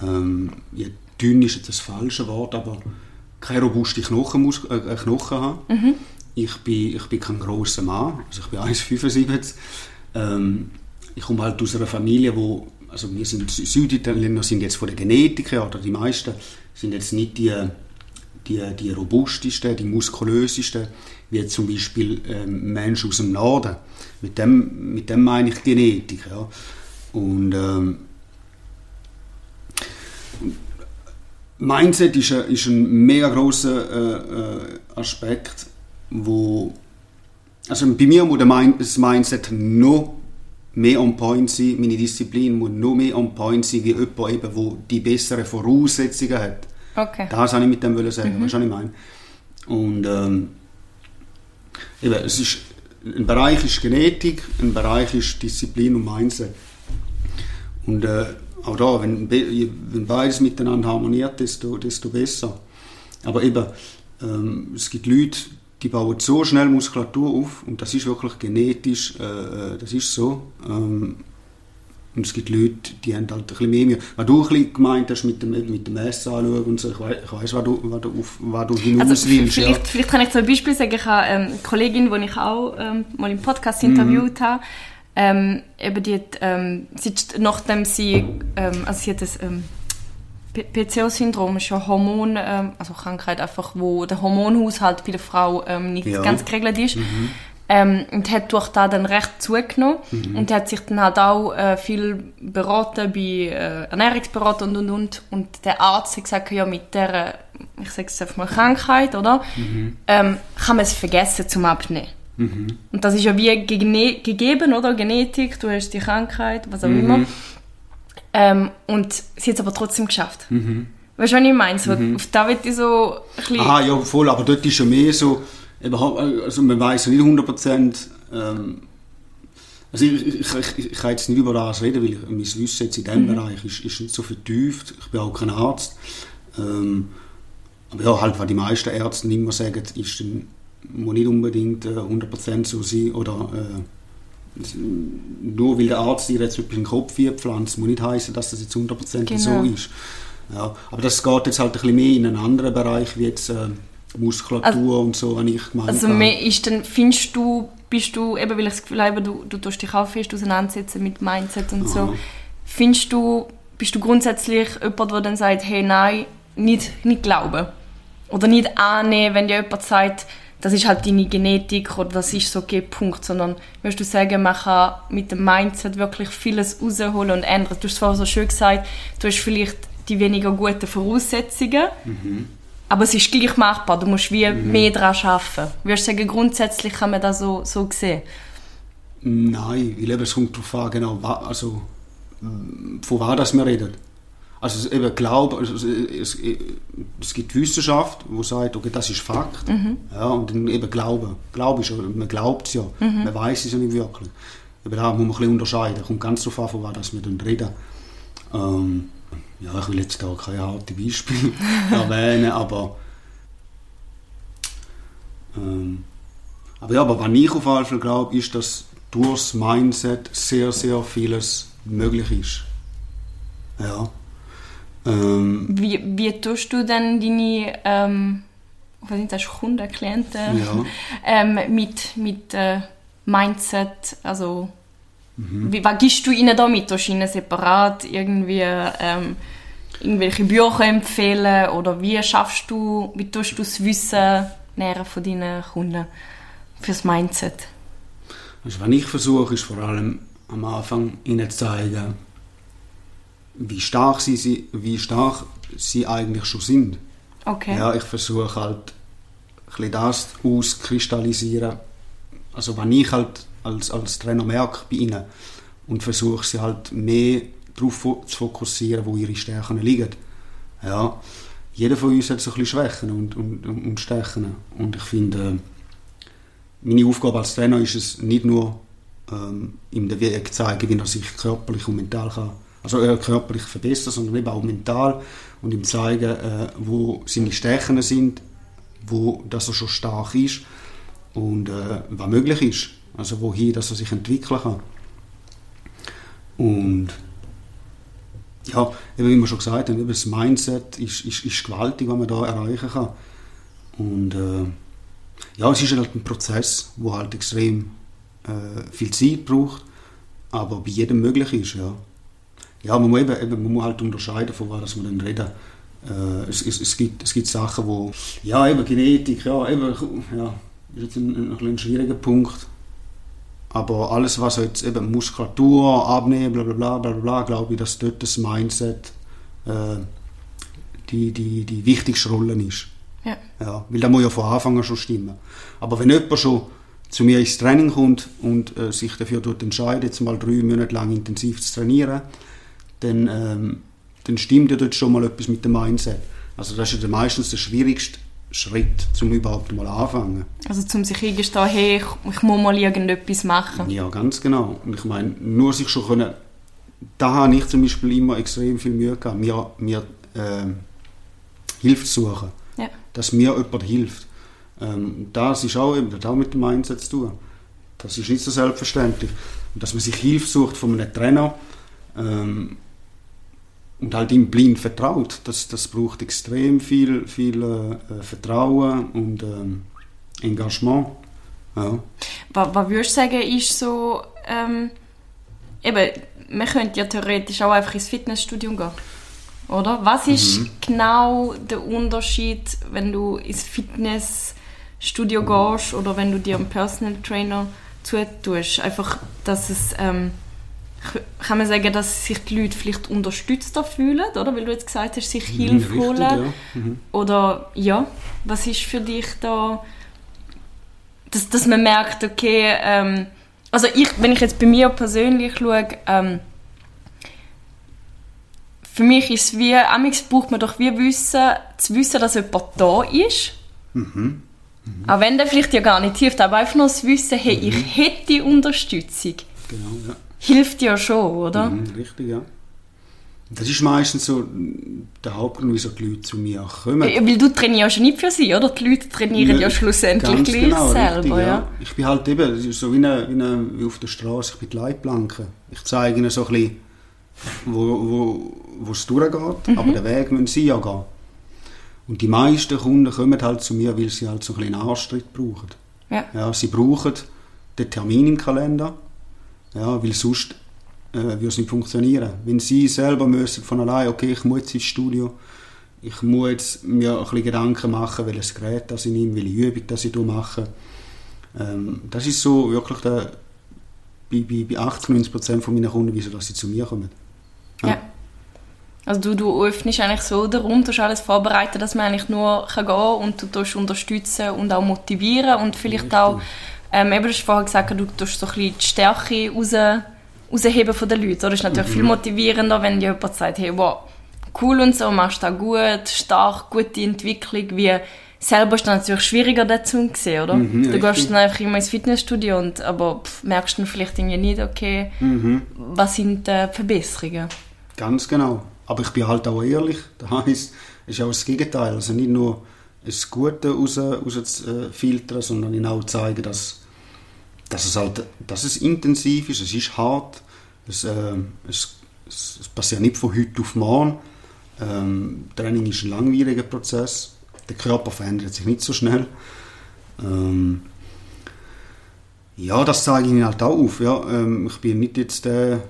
ähm, dünn ist jetzt das falsche Wort, aber keine robuste Knochen, muss, äh, äh, Knochen haben. Mhm. ich bin, ich bin kein großer Mann, also ich bin 1,75. Ähm, ich komme halt aus einer Familie, wo, also wir sind Süditaliener, sind jetzt von der Genetik her, oder die meisten sind jetzt nicht die, die, die robustesten, die muskulösesten, wie zum Beispiel ähm, Menschen aus dem Norden. Mit dem, mit dem meine ich Genetik. Ja. Und ähm, Mindset ist ein, ist ein mega großer äh, äh, Aspekt, wo also bei mir muss das Mindset noch mehr on point sein, meine Disziplin muss noch mehr on point sein, wie jemand, eben, wo die besseren Voraussetzungen hat. Okay. Das wollte ich mit dem sagen, mhm. weißt du, was ich meine? Und ähm, eben, es ist, ein Bereich ist Genetik, ein Bereich ist Disziplin und Mindset. Und äh, auch da, wenn, wenn beides miteinander harmoniert, desto, desto besser. Aber eben, ähm, es gibt Leute, die bauen so schnell Muskulatur auf und das ist wirklich genetisch, äh, äh das ist so. Ähm, und es gibt Leute, die haben halt ein bisschen mehr Mühe. Was du ein bisschen gemeint hast mit dem, mit dem Essen anschauen und so, ich weiss, ich weiss was, du, was, du auf, was du hinaus also, willst. Vielleicht, ja. vielleicht kann ich ein Beispiel sagen. Ich habe ähm, eine Kollegin, die ich auch ähm, mal im Podcast interviewt mhm. habe, ähm, eben die ähm, sie, nachdem sie, ähm, also sie hat das ähm, PCO-Syndrom, ist ja Hormon, ähm, also Krankheit einfach, wo der Hormonhaushalt bei der Frau ähm, nicht ja. ganz geregelt ist. Mhm. Ähm, und hat durch das dann recht zugenommen mhm. und hat sich dann halt auch äh, viel beraten bei äh, Ernährungsberater und und und und der Arzt hat gesagt, ja mit der, ich sage es einfach mal Krankheit, oder, mhm. ähm, kann man es vergessen zum Abnehmen. Mhm. Und das ist ja wie gegeben, oder? Genetik, du hast die Krankheit, was auch mhm. immer. Ähm, und sie hat es aber trotzdem geschafft. Mhm. Weißt du, was ich meine? So, mhm. Auf da wird ich so ein Ah, ja, voll, aber dort ist schon mehr so, also man weiß ja nicht 100 ähm, also ich, ich, ich, ich, kann jetzt nicht über das reden, weil ich, mein Wissen jetzt in diesem mhm. Bereich ist, ist nicht so vertieft. Ich bin auch kein Arzt. Ähm, aber ja, halt, was die meisten Ärzte immer sagen, ist dann muss nicht unbedingt äh, 100% so sein oder äh, nur weil der Arzt dir jetzt etwas in den Kopf pflanzt, muss nicht heißen, dass das jetzt 100% genau. so ist. Ja, aber das geht jetzt halt ein bisschen mehr in einen anderen Bereich, wie jetzt äh, Muskulatur also, und so, habe ich gemeint. Also mehr ist dann, findest du, bist du, eben weil ich das Gefühl habe, du, du tust dich auch fest auseinandersetzen mit Mindset und Aha. so, findest du, bist du grundsätzlich jemand, der dann sagt, hey, nein, nicht, nicht glauben? Oder nicht annehmen, wenn dir jemand sagt, das ist halt deine Genetik oder das ist so okay, Punkt, sondern würdest du sagen, man kann mit dem Mindset wirklich vieles rausholen und ändern. Du hast vorhin so schön gesagt, du hast vielleicht die weniger guten Voraussetzungen, mhm. aber es ist gleich machbar, du musst wie mhm. mehr daran arbeiten. Würdest du sagen, grundsätzlich kann man das so, so sehen? Nein, weil es kommt darauf an, genau, also, von was wir reden. Also eben Glaube, also es, es, gibt Wissenschaft, die sagt, okay, das ist Fakt. Mhm. Ja, und dann eben Glaube. Glaube ist, man glaubt es ja, mhm. man weiß es ja nicht wirklich. Eben da muss man ein bisschen unterscheiden. Kommt ganz darauf an, von was wir dann reden. Ähm, ja, ich will jetzt da keine harte Beispiele erwähnen, aber ähm, aber ja, aber was ich auf jeden Fall glaube, ist, dass durchs Mindset sehr, sehr vieles möglich ist. Ja. Ähm, wie, wie tust du denn deine ähm, was sind das, Kunden, Klienten ja. ähm, mit, mit äh, Mindset, also mhm. wie, was gibst du ihnen damit? Tust du ihnen separat irgendwie ähm, irgendwelche Bücher empfehlen oder wie schaffst du, wie tust du das Wissen näher von deinen Kunden fürs Mindset? Also was ich versuche, ist vor allem am Anfang ihnen zu zeigen, wie stark sie, wie stark sie eigentlich schon sind. Okay. Ja, ich versuche halt ein das auszukristallisieren, also wenn ich halt als, als Trainer merke bei ihnen und versuche sie halt mehr darauf zu fokussieren, wo ihre Stärken liegen. Ja, jeder von uns hat so ein bisschen Schwächen und, und, und Stärken und ich finde, meine Aufgabe als Trainer ist es nicht nur ähm, ihm den Weg zu zeigen, wie er sich körperlich und mental kann also äh, körperlich verbessern, sondern eben auch mental und ihm zeigen, äh, wo seine Stärken sind, wo dass er schon stark ist und äh, was möglich ist, also wohin dass er sich entwickeln kann. Und ja, eben wie wir schon gesagt haben, das Mindset ist, ist, ist gewaltig, was man da erreichen kann. Und äh, Ja, es ist halt ein Prozess, der halt extrem äh, viel Zeit braucht, aber bei jedem möglich ist, ja. Ja, man muss, eben, eben, man muss halt unterscheiden, von was man dann reden. Äh, es, es, es, gibt, es gibt Sachen, wo, ja, eben Genetik, ja, eben, ja, ist jetzt ein, ein, ein schwieriger Punkt. Aber alles, was jetzt eben Muskulatur, Abnehmen, bla bla bla bla, bla glaube ich, dass dort das Mindset äh, die, die, die wichtigste Rolle ist. Ja. Ja, weil das muss ja von Anfang an schon stimmen. Aber wenn jemand schon zu mir ins Training kommt und äh, sich dafür entscheidet, jetzt mal drei Monate lang intensiv zu trainieren, dann, ähm, dann stimmt ja dort schon mal etwas mit dem Mindset. Also das ist ja meistens der schwierigste Schritt, um überhaupt mal anfangen. Also zum sich eingestehen, hey, ich, ich muss mal irgendetwas machen. Ja, ganz genau. Und ich meine, nur sich schon können, da habe ich zum Beispiel immer extrem viel Mühe gehabt, mir, mir äh, Hilfe zu suchen. Ja. Dass mir jemand hilft. Ähm, das ist auch, eben, das auch mit dem Mindset zu tun. Das ist nicht so selbstverständlich. Und dass man sich Hilfe sucht von einem Trainer ähm, und halt ihm blind vertraut, das, das braucht extrem viel, viel äh, Vertrauen und ähm, Engagement. Ja. Was, was würdest du sagen, ist so, ähm, eben, man könnte ja theoretisch auch einfach ins Fitnessstudio gehen. Oder? Was ist mhm. genau der Unterschied, wenn du ins Fitnessstudio gehst oder wenn du dir einen Personal Trainer zutust? Einfach, dass es, ähm, kann man sagen, dass sich die Leute vielleicht unterstützter fühlen, oder? Weil du jetzt gesagt hast, sich mhm, Hilfe Richtig, holen. Ja. Mhm. Oder, ja, was ist für dich da, dass, dass man merkt, okay, ähm, also ich, wenn ich jetzt bei mir persönlich schaue, ähm, für mich ist es wie, amigs braucht man doch wie wissen, zu wissen, dass jemand da ist. Mhm. Mhm. Auch wenn der vielleicht ja gar nicht hilft, aber einfach nur das Wissen, hey, mhm. ich hätte Unterstützung. Genau, ja. Hilft ja schon, oder? Mhm, richtig, ja. Das ist meistens so der Hauptgrund, wieso die Leute zu mir kommen. Ja, weil du trainierst ja nicht für sie, oder? Die Leute trainieren ja, ja schlussendlich gleich genau, selber. Richtig, ja. ja. Ich bin halt eben so wie, eine, wie, eine, wie auf der Straße, ich bin die Leitplanke. Ich zeige ihnen so ein bisschen, wo, wo, wo es durchgeht, mhm. aber den Weg müssen sie ja gehen. Und die meisten Kunden kommen halt zu mir, weil sie halt so ein bisschen einen Arschtritt brauchen. Ja. Ja, sie brauchen den Termin im Kalender, ja, weil sonst äh, würde es nicht funktionieren. Wenn sie selber müssen von allein, okay, ich muss jetzt ins Studio, ich muss jetzt mir ein bisschen Gedanken machen, welches Gerät das ich nehme, welche Übung das ich mache. Ähm, das ist so wirklich der, bei, bei, bei 80, 90 Prozent von meinen Kunden, wieso dass sie zu mir kommen. Ja. ja. Also du, du öffnest eigentlich so darum, du alles vorbereiten, dass man eigentlich nur kann gehen und du unterstützen und auch motivieren und vielleicht Richtig. auch, ähm, eben, du hast vorhin gesagt, du tust so ein bisschen die Stärke raus, rausheben von den Leuten. Das ist natürlich mhm. viel motivierender, wenn jemand sagt, hey, wow, cool und so, machst du gut, stark, gute Entwicklung, wie selber ist dann natürlich schwieriger dazu gesehen, oder? Mhm, du gehst dann einfach immer ins Fitnessstudio und aber pff, merkst dann vielleicht irgendwie nicht, okay, mhm. was sind die Verbesserungen? Ganz genau. Aber ich bin halt auch ehrlich. Das heisst, es ist auch das Gegenteil. Also nicht nur das Gute raus, raus zu filtern, sondern auch zeigen, dass, dass, es halt, dass es intensiv ist, es ist hart, es, äh, es, es passiert nicht von heute auf morgen. Ähm, Training ist ein langwieriger Prozess. Der Körper verändert sich nicht so schnell. Ähm, ja, das zeige ich ihnen halt auch auf. Ja. Ähm, ich bin nicht jetzt der,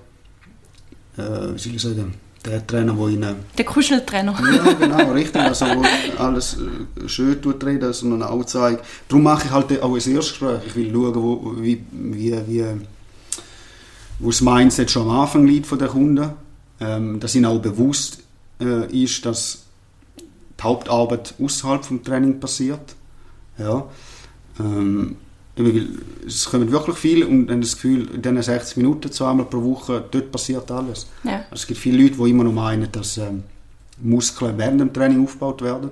äh, wie soll ich sagen, der Trainer, der ihnen... Der Kuscheltrainer. Ja, genau, richtig. Also, wo alles äh, schön tut reden, sondern auch zeigt. Darum mache ich halt auch ein Erstgespräch. Ich will schauen, wo, wie, wie, wie, wo das Mindset schon am Anfang liegt von der Kunden. Ähm, dass ihnen auch bewusst äh, ist, dass die Hauptarbeit außerhalb des Training passiert. Ja. Ähm, es kommen wirklich viele und haben das Gefühl, in diesen 60 Minuten zweimal pro Woche, dort passiert alles. Ja. Also es gibt viele Leute, die immer noch meinen, dass ähm, Muskeln während dem Training aufgebaut werden.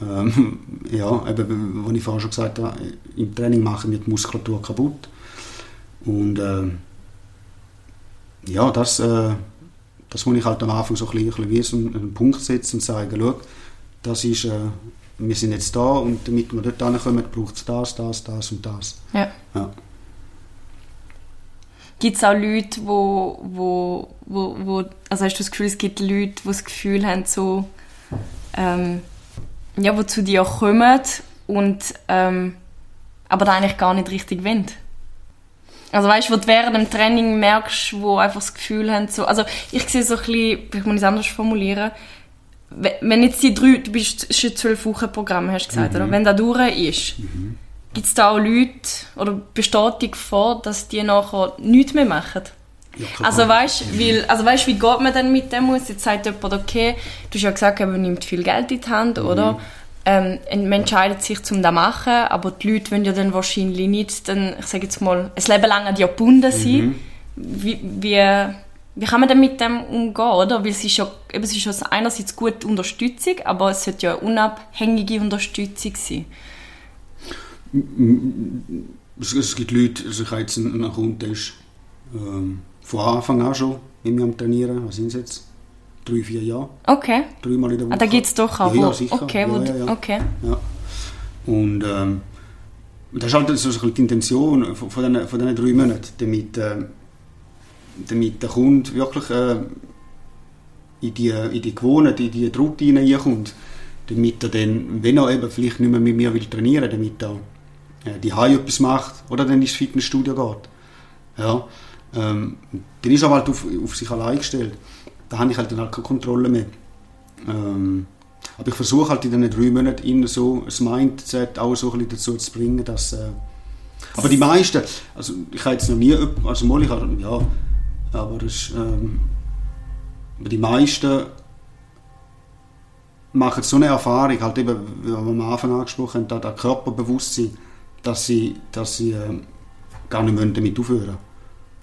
Ähm, ja, eben, wie ich vorhin schon gesagt habe, im Training machen wir die Muskulatur kaputt. Und äh, ja, das, äh, das muss ich halt am Anfang so ein bisschen, so einen, einen Punkt setzen und sagen, schau, das ist äh, wir sind jetzt da und damit wir dort hinkommen, braucht es das, das, das und das. Ja. ja. Gibt es auch Leute, wo, wo, wo, wo, also hast du das Gefühl, es gibt Leute, die das Gefühl haben, so, ähm, ja, die zu dir kommen und ähm, aber da eigentlich gar nicht richtig wollen. Also weißt du, wo du während dem Training merkst, wo einfach das Gefühl haben, so, also ich sehe so ein bisschen, ich muss es anders formulieren, wenn jetzt die drei, du bist schon zwölf Wochen Programm, hast du gesagt, mhm. oder? Wenn das durch ist, mhm. gibt es da auch Leute, oder besteht die Gefahr, dass die nachher nichts mehr machen? Ja, also weißt mhm. also weißt, wie geht man denn mit dem aus? Jetzt sagt jemand, okay, du hast ja gesagt, man nimmt viel Geld in die Hand, mhm. oder? Ähm, man entscheidet sich zum das machen, aber die Leute wollen ja dann wahrscheinlich nicht, dann, ich sage jetzt mal, ein Leben lang an dir gebunden sein. Mhm. Wie, wie, wie kann man denn mit dem umgehen, oder? Weil es ist ja, eben, es ist ja einerseits gute Unterstützung, aber es sollte ja eine unabhängige Unterstützung sein. Es, es gibt Leute, also ich habe jetzt einen Kunden, der ist ähm, von Anfang an schon mit mir am Trainieren, was sind es jetzt? drei, vier Jahre. Okay. Dreimal in der Woche. Ah, da gibt es doch auch. Ja, ja, sicher. Okay, ja, ja, ja. okay. Ja. Und ähm, das ist halt so die Intention von, von, diesen, von diesen drei Monaten, damit, äh, damit der Kunde wirklich äh, in, die, in die Gewohnheit, in die Routine reinkommt. Damit er dann, wenn er eben vielleicht nicht mehr mit mir will trainieren damit er äh, die Hause etwas macht oder dann ins Fitnessstudio geht. Ja. Ähm, dann ist er halt auf, auf sich allein gestellt da habe ich halt dann halt keine Kontrolle mehr. Ähm, aber ich versuche halt in diesen drei Monaten ihn so das Mindset auch so ein bisschen dazu zu bringen, dass... Äh, aber die meisten, also ich habe jetzt noch nie, also mal, ich habe, ja, aber das ähm, aber die meisten machen so eine Erfahrung, halt eben, wie wir am Anfang angesprochen haben, das Körperbewusstsein, dass sie, dass sie äh, gar nicht damit aufhören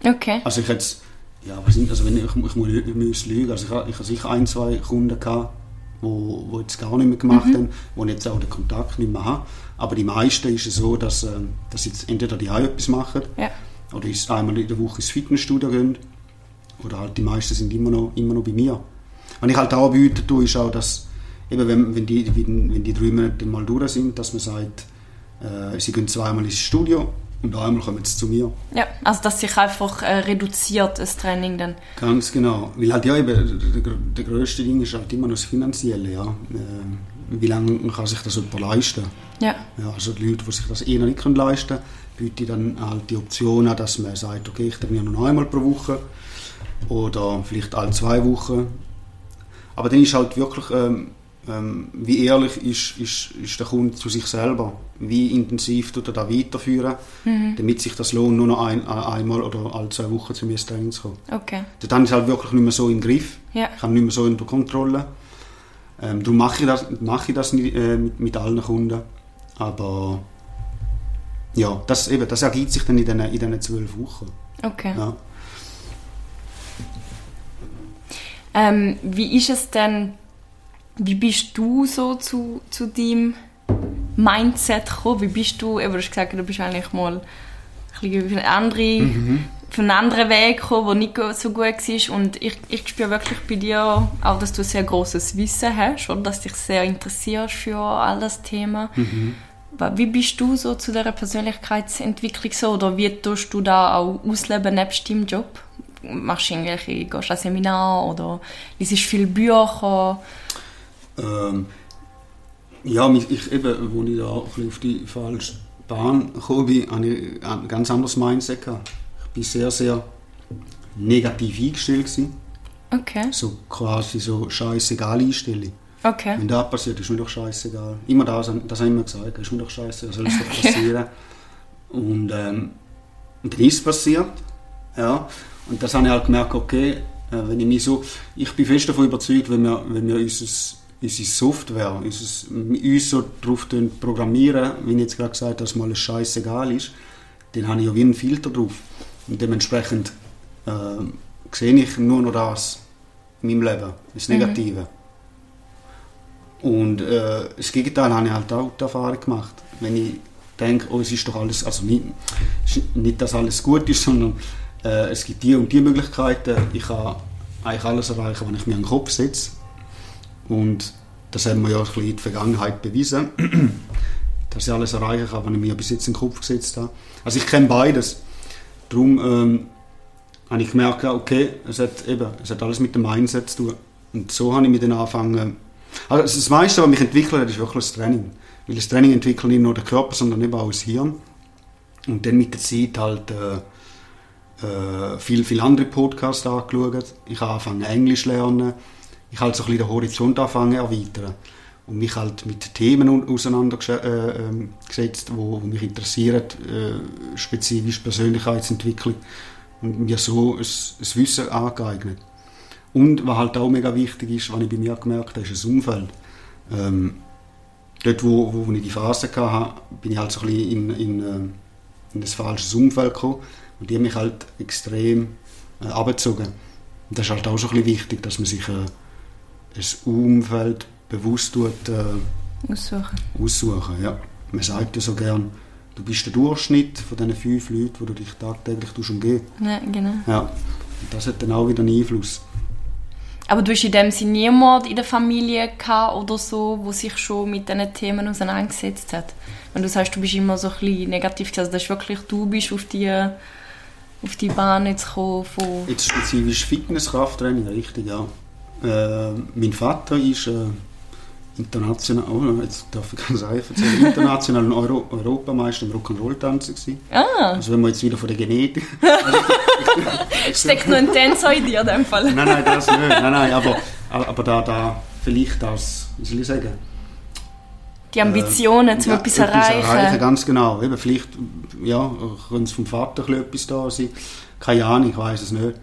Okay. Also ich jetzt ja, was sind, also wenn ich, ich, muss, ich muss lügen, also ich, ich habe sicher ein, zwei Kunden gehabt, wo, wo jetzt gar nicht mehr gemacht mhm. haben, wo jetzt auch den Kontakt nicht mehr haben. Aber die meisten ist es so, dass, äh, dass sie jetzt entweder die auch etwas machen ja. oder ist einmal in der Woche ins Fitnessstudio gehen oder halt die meisten sind immer noch, immer noch bei mir. Was ich halt auch anbieten tue, ist auch, dass eben wenn, wenn, die, wenn, wenn die drei Monate mal durch sind, dass man sagt, äh, sie gehen zweimal ins Studio und einmal kommen sie zu mir. Ja, also dass sich einfach äh, reduziert, das Training dann. Ganz genau. Weil halt ja eben, der, der grösste Ding ist halt immer noch das Finanzielle, ja. Äh, wie lange kann sich das jemand leisten? Ja. ja. Also die Leute, die sich das eh noch nicht leisten können, bieten dann halt die Option an, dass man sagt, okay, ich trainiere nur einmal pro Woche oder vielleicht alle zwei Wochen. Aber dann ist halt wirklich... Ähm, ähm, wie ehrlich ist, ist, ist der Kunde zu sich selber? Wie intensiv tut er da weiterführen, mhm. damit sich das lohnt, nur noch ein, einmal oder alle zwei Wochen zu mir zu kommen. Okay. Dann ist es halt wirklich nicht mehr so im Griff. Ja. Ich habe nicht mehr so unter Kontrolle. Ähm, darum mache ich das, mache ich das nicht, äh, mit, mit allen Kunden. Aber ja, das, eben, das ergibt sich dann in diesen, in diesen zwölf Wochen. Okay. Ja. Ähm, wie ist es denn wie bist du so zu, zu deinem Mindset gekommen? Wie bist du, du hast gesagt, du bist eigentlich mal ein bisschen eine andere, mhm. für einen anderen Weg gekommen, der nicht so gut war. Und ich, ich spüre wirklich bei dir auch, dass du ein sehr großes Wissen hast oder dass du dich sehr interessierst für all das Thema. Mhm. Wie bist du so zu dieser Persönlichkeitsentwicklung so? Oder wie tust du da auch ausleben nebst deinem Job? Machst du irgendwelche, gehst an Seminar oder liest viele Bücher? Ähm, ja, ich, eben, als ich da auf die falsche Bahn gekommen bin, hatte ich ein ganz anderes Mindset. Gehabt. Ich war sehr, sehr negativ eingestellt. Gewesen. Okay. So quasi so scheißegal Einstellung. Okay. Wenn das passiert, ist mir doch scheißegal. Immer das, das habe ich immer gesagt, ist mir doch scheißegal, soll es doch passieren. Und, ähm, und dann ist es passiert. Ja. Und das habe ich halt gemerkt, okay, äh, wenn ich mich so, ich bin fest davon überzeugt, wenn wir, wenn wir unser unsere Software, unser, uns so darauf programmieren, wie ich jetzt gerade gesagt habe, dass mal alles scheißegal ist, dann habe ich ja wie einen Filter drauf. Und dementsprechend äh, sehe ich nur noch das in meinem Leben, das mhm. Negative. Mhm. Und äh, das Gegenteil habe ich halt auch die Erfahrung gemacht. Wenn ich denke, oh, es ist doch alles, also nicht, nicht dass alles gut ist, sondern äh, es gibt die und die Möglichkeiten, ich kann eigentlich alles erreichen, was ich mir in den Kopf setze und das haben wir ja ein bisschen in der Vergangenheit bewiesen, dass ich alles erreichen kann, was ich mir bis jetzt in den Kopf gesetzt habe. Also ich kenne beides. Darum ähm, habe ich gemerkt, okay, es hat, eben, es hat alles mit dem Mindset zu tun. Und so habe ich mich dann angefangen, Also das meiste, was mich entwickelt hat, ist wirklich das Training. Weil das Training entwickelt nicht nur den Körper, sondern eben auch das Hirn. Und dann mit der Zeit halt äh, äh, viel, viel andere Podcasts angeschaut. Ich habe angefangen Englisch lernen. Ich habe so ein den Horizont angefangen erweitern. Und mich halt mit Themen auseinandergesetzt, äh, ähm, wo mich interessieren, äh, spezifisch Persönlichkeitsentwicklung. Und mir so ein, ein Wissen angeeignet. Und was halt auch mega wichtig ist, was ich bei mir gemerkt habe, ist das Umfeld. Ähm, dort, wo, wo, ich die Phase hatte, bin ich halt so ein bisschen in, in, äh, in ein falsches Umfeld gekommen. Und die haben mich halt extrem äh, abgezogen. Und das ist halt auch so ein bisschen wichtig, dass man sich äh, ein Umfeld bewusst tut, äh, aussuchen. aussuchen ja. Man sagt ja so gern, du bist der Durchschnitt von diesen fünf Leuten, wo du dich tagtäglich umgehst. Ja, genau. Ja. Und das hat dann auch wieder einen Einfluss. Aber du hast in dem Sinne niemand in der Familie gehabt oder so, wo sich schon mit diesen Themen auseinandergesetzt hat? Wenn du sagst, du bist immer so ein bisschen negativ, also das ist wirklich, du bist auf die, auf die Bahn jetzt gekommen von... Jetzt spezifisch Fitnesskrafttraining, richtig, ja. Äh, mein Vater ist... Äh, international, oh, jetzt darf ich ganz einfach erzählen, international Euro, Europameister im Rock'n'Roll-Tanzen gewesen. Ah. Also wenn wir jetzt wieder von der Genetik... Also, Steckt noch ein Tänzer in dir in dem Fall? Nein, nein, das nicht. Nein, nein, aber, aber da, da vielleicht als, wie soll ich sagen... Die Ambitionen, äh, um ja, etwas erreichen. erreichen. Ganz genau. Eben, vielleicht ja, könnte es vom Vater etwas da sein. Keine Ahnung, ich weiß es nicht.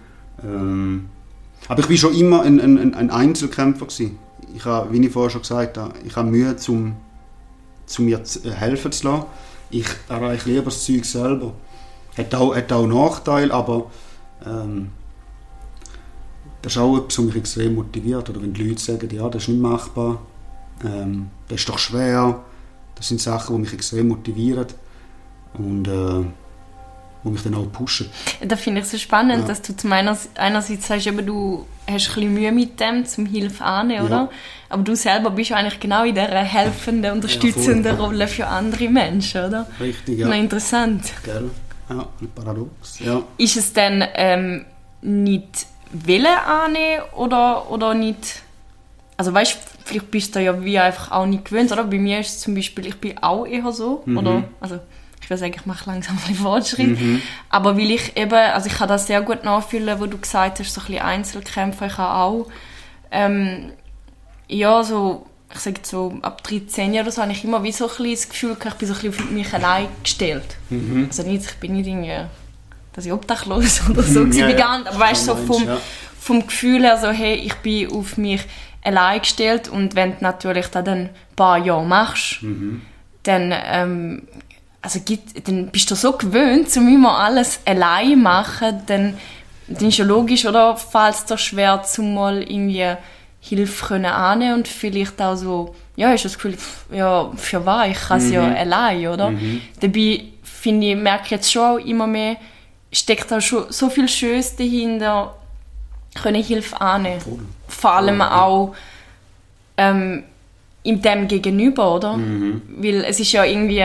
Ähm, aber ich war schon immer ein, ein, ein Einzelkämpfer. Gewesen ich habe, wie ich vorher schon gesagt habe, ich habe Mühe, zum, zum mir zu, äh, helfen zu lassen. Ich erreiche lieber das Zeug selber. Hat auch, hat auch Nachteile, aber ähm, das ist auch etwas, was mich extrem motiviert. Oder wenn die Leute sagen, ja, das ist nicht machbar, ähm, das ist doch schwer. Das sind Sachen, die mich extrem motivieren. Und äh, die mich dann auch pushen. Das finde ich so spannend, ja. dass du zum einer, einerseits sagst, eben, du hast ein bisschen Mühe mit dem, zum Hilfe annehmen, oder? Ja. Aber du selber bist eigentlich genau in dieser helfenden, unterstützenden ja, Rolle für andere Menschen, oder? Richtig, ja. Na, interessant. Gell? Ja, ein Paradox, ja. Ist es dann ähm, nicht Wille annehmen oder, oder nicht... Also weißt vielleicht bist du ja wie einfach auch nicht gewöhnt, oder? Bei mir ist es zum Beispiel, ich bin auch eher so, mhm. oder? Also ich würde sagen, ich mache langsam ein Fortschritt. Mhm. Aber weil ich eben, also ich kann das sehr gut nachfühlen, wo du gesagt hast, so ein bisschen Einzelkämpfer, ich habe auch, ähm, ja, so, ich sage so, ab 13 Jahren oder so, habe ich immer wie so ein bisschen das Gefühl, ich bin so ein bisschen auf mich allein gestellt. Mhm. Also nicht, ich bin nicht irgendwie, dass ich obdachlos oder so ja, ja. aber weißt du, so vom, ja. vom Gefühl her, so, hey, ich bin auf mich allein gestellt und wenn du natürlich dann ein paar Jahre machst, mhm. dann ähm, also gibt, dann bist du so gewöhnt, um immer alles allein machen, dann, dann ist ja logisch, oder, falls dir schwer, zum mal irgendwie Hilfe können annehmen und vielleicht auch so, ja, ist das Gefühl, ja, für was, ich kann es mhm. ja allein, oder? Mhm. Dabei, finde ich, merke ich jetzt schon auch immer mehr, steckt da schon so viel Schönes dahinter, können Hilfe annehmen. Voll. Vor allem Voll. auch ähm, in dem Gegenüber, oder? Mhm. Weil es ist ja irgendwie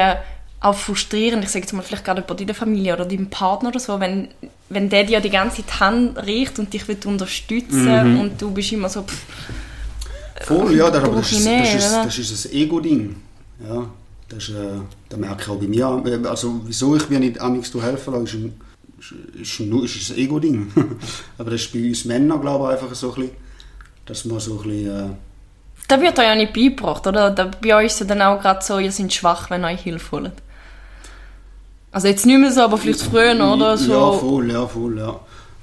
auch frustrierend, ich sage jetzt mal vielleicht gerade bei deiner Familie oder deinem Partner oder so, wenn, wenn der dir die ganze Zeit die Hand riecht und dich will unterstützen mhm. und du bist immer so pff, Voll, ja, das, aber das, ist, das, ist, das ist ein Ego-Ding. Ja, das, äh, das merke ich auch bei mir. Also wieso ich mir nicht amigs helfen lasse, ist, ist, ein, ist ein Ego-Ding. aber das ist bei uns Männern, glaube ich, einfach so ein bisschen, dass man so ein bisschen... Äh, das wird euch ja nicht beigebracht, oder? Da, bei euch ist es dann auch gerade so, ihr seid schwach, wenn ihr euch Hilfe holt. Also jetzt nicht mehr so, aber vielleicht früher, oder? So. Ja, voll, ja, voll, ja.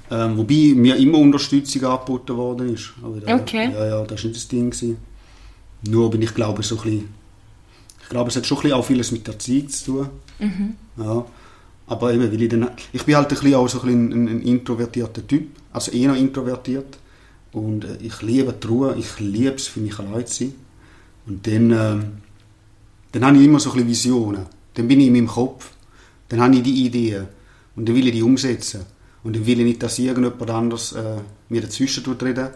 Ähm, wobei mir immer Unterstützung angeboten worden ist. Da, okay. Ja, ja, das war nicht das Ding. Gewesen. Nur bin ich glaube so ein bisschen, ich glaube, es hat schon ein bisschen auch vieles mit der Zeit zu tun. Mhm. Ja. Aber eben, weil ich dann, ich bin halt ein bisschen auch so ein, ein, ein introvertierter Typ, also eher introvertiert. Und äh, ich liebe die Ruhe, ich liebe es, für mich allein zu sein. Und dann, äh, dann habe ich immer so ein bisschen Visionen. Dann bin ich in meinem Kopf dann habe ich die Idee und dann will ich die umsetzen. Und dann will ich nicht, dass irgendjemand anders äh, mir dazwischen reden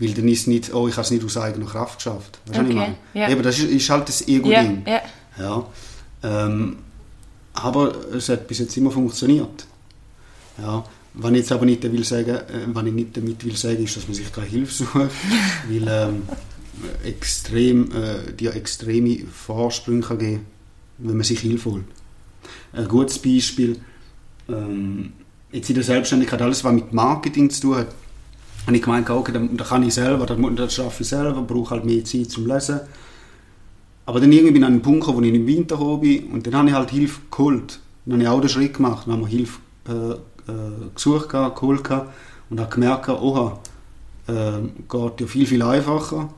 weil dann ist es nicht, oh, ich habe es nicht aus eigener Kraft geschafft. Weißt okay. ich meine? Ja. Eben, das ist, ist, halt das Ego-Ding. Ja, ja. ja. Ähm, aber es hat bis jetzt immer funktioniert. Ja. Was ich jetzt aber nicht will sagen, äh, was ich nicht damit will sagen, ist, dass man sich keine Hilfe sucht. weil ähm, extrem, äh, dir extreme Vorsprünge kann geben wenn man sich Hilfe holt. Ein gutes Beispiel, ähm, jetzt in der Selbstständigkeit, alles was mit Marketing zu tun hat, habe ich gemeint, okay, da, kann ich selber, das, schaffe ich selber, brauche halt mehr Zeit zum Lesen. Aber dann irgendwie bin ich an einem Punkt gekommen, wo ich im Winter gekommen bin und dann habe ich halt Hilfe geholt. Dann habe ich auch den Schritt gemacht, dann haben wir Hilfe äh, äh, gesucht, geholt und habe gemerkt, oha, äh, geht ja viel, viel einfacher.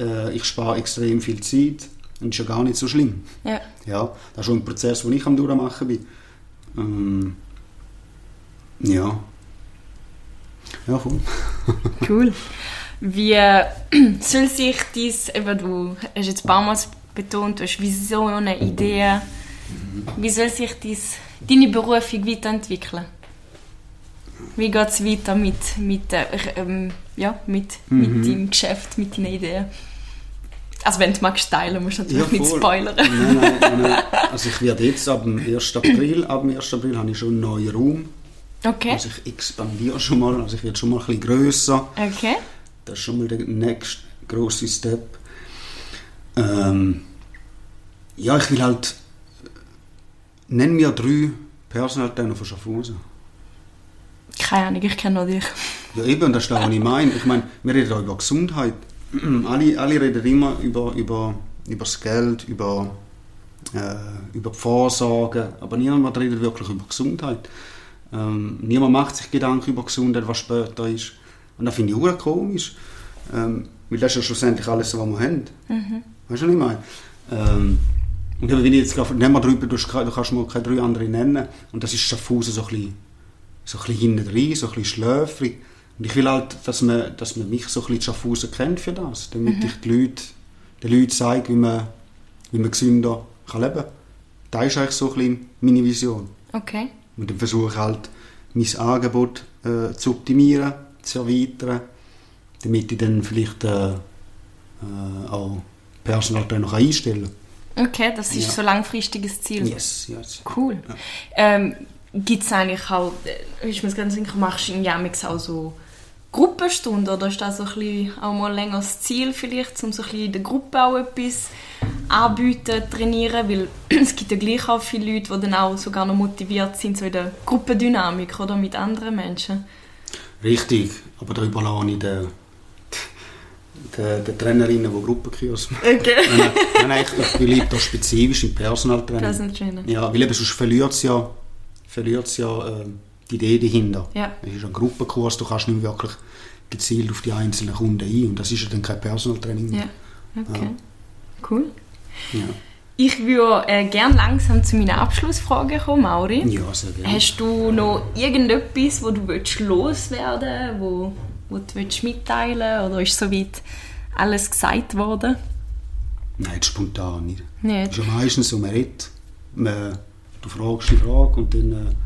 Äh, ich spare extrem viel Zeit und ist ja gar nicht so schlimm. Ja. ja das ist schon ein Prozess, den ich am durchmachen bin. Ähm, ja. Ja, voll. cool. Wie soll sich dies, eben du hast jetzt ein paar Mal betont, du hast Vision, eine Idee, wie soll sich dies, deine Berufung weiterentwickeln? Wie geht es weiter mit, mit, äh, ähm, ja, mit, mhm. mit deinem Geschäft, mit deinen Ideen? Also wenn du magst teilen, musst du natürlich ja, nicht spoilern. Nein, nein, nein, Also ich werde jetzt ab dem 1. April, ab dem 1. April habe ich schon einen neuen Raum. Okay. Also ich expandiere schon mal, also ich werde schon mal ein bisschen grösser. Okay. Das ist schon mal der nächste grosse Step. Ähm, ja, ich will halt, nenn mir drei Personal Trainer von Schaffhausen. Keine Ahnung, ich kenne nur dich. Ja eben, das ist das, was ich meine. Ich meine, wir reden auch über Gesundheit. Alle, alle reden immer über, über, über das Geld, über, äh, über die Vorsorge, aber niemand redet wirklich über Gesundheit. Ähm, niemand macht sich Gedanken über Gesundheit, was später ist. Und das finde ich auch komisch. Ähm, weil das ist ja schlussendlich alles, was wir haben. Mhm. Weißt du, was ich meine? Ähm, und wenn ich jetzt gerade, nehmen wir drüber, du, du kannst mir keine drei andere nennen, und das ist Schaffhausen so ein bisschen, so ein bisschen hinten rein, so ein bisschen schläfrig. Und ich will halt, dass man, dass man mich so ein bisschen Schaffhausen kennt für das, damit mhm. ich die Leute, den Leuten zeige, wie man, wie man gesünder kann leben kann. Das ist eigentlich so ein bisschen meine Vision. Okay. Und dann versuche ich halt, mein Angebot äh, zu optimieren, zu erweitern, damit ich dann vielleicht äh, äh, auch Personal noch einstellen kann. Okay, das ist ja. so ein langfristiges Ziel. Yes, yes. Cool. Ja. Ähm, Gibt es eigentlich auch, äh, ich muss ganz sicher, machst du in Jamix auch so Gruppenstunde oder ist das so ein bisschen auch mal länger das Ziel vielleicht, um so ein bisschen in der Gruppe auch etwas anbieten, trainieren, weil es gibt ja gleich auch viele Leute, die dann auch sogar noch motiviert sind, so in der Gruppendynamik oder mit anderen Menschen. Richtig, aber darüber lasse ich den, den, den Trainerinnen, die Gruppenkurs machen. Okay. nein, nein, ich, ich bleibe da spezifisch im Personal Personal Trainer. Ja, weil eben sonst verliert es ja, verliert ja äh, die Idee dahinter. Ja. Es ist ein Gruppenkurs, du kannst nicht wirklich gezielt auf die einzelnen Kunden ein und das ist ja dann kein Personal Training mehr. Ja, okay. Ja. Cool. Ja. Ich würde äh, gerne langsam zu meiner Abschlussfrage kommen, Mauri. Ja, sehr gerne. Hast du noch irgendetwas, wo du willst loswerden wo, wo du willst mitteilen oder ist soweit alles gesagt worden? Nein, spontan nicht. nicht. Es ist ja meistens so, man redet, man, du fragst die Frage und dann... Äh,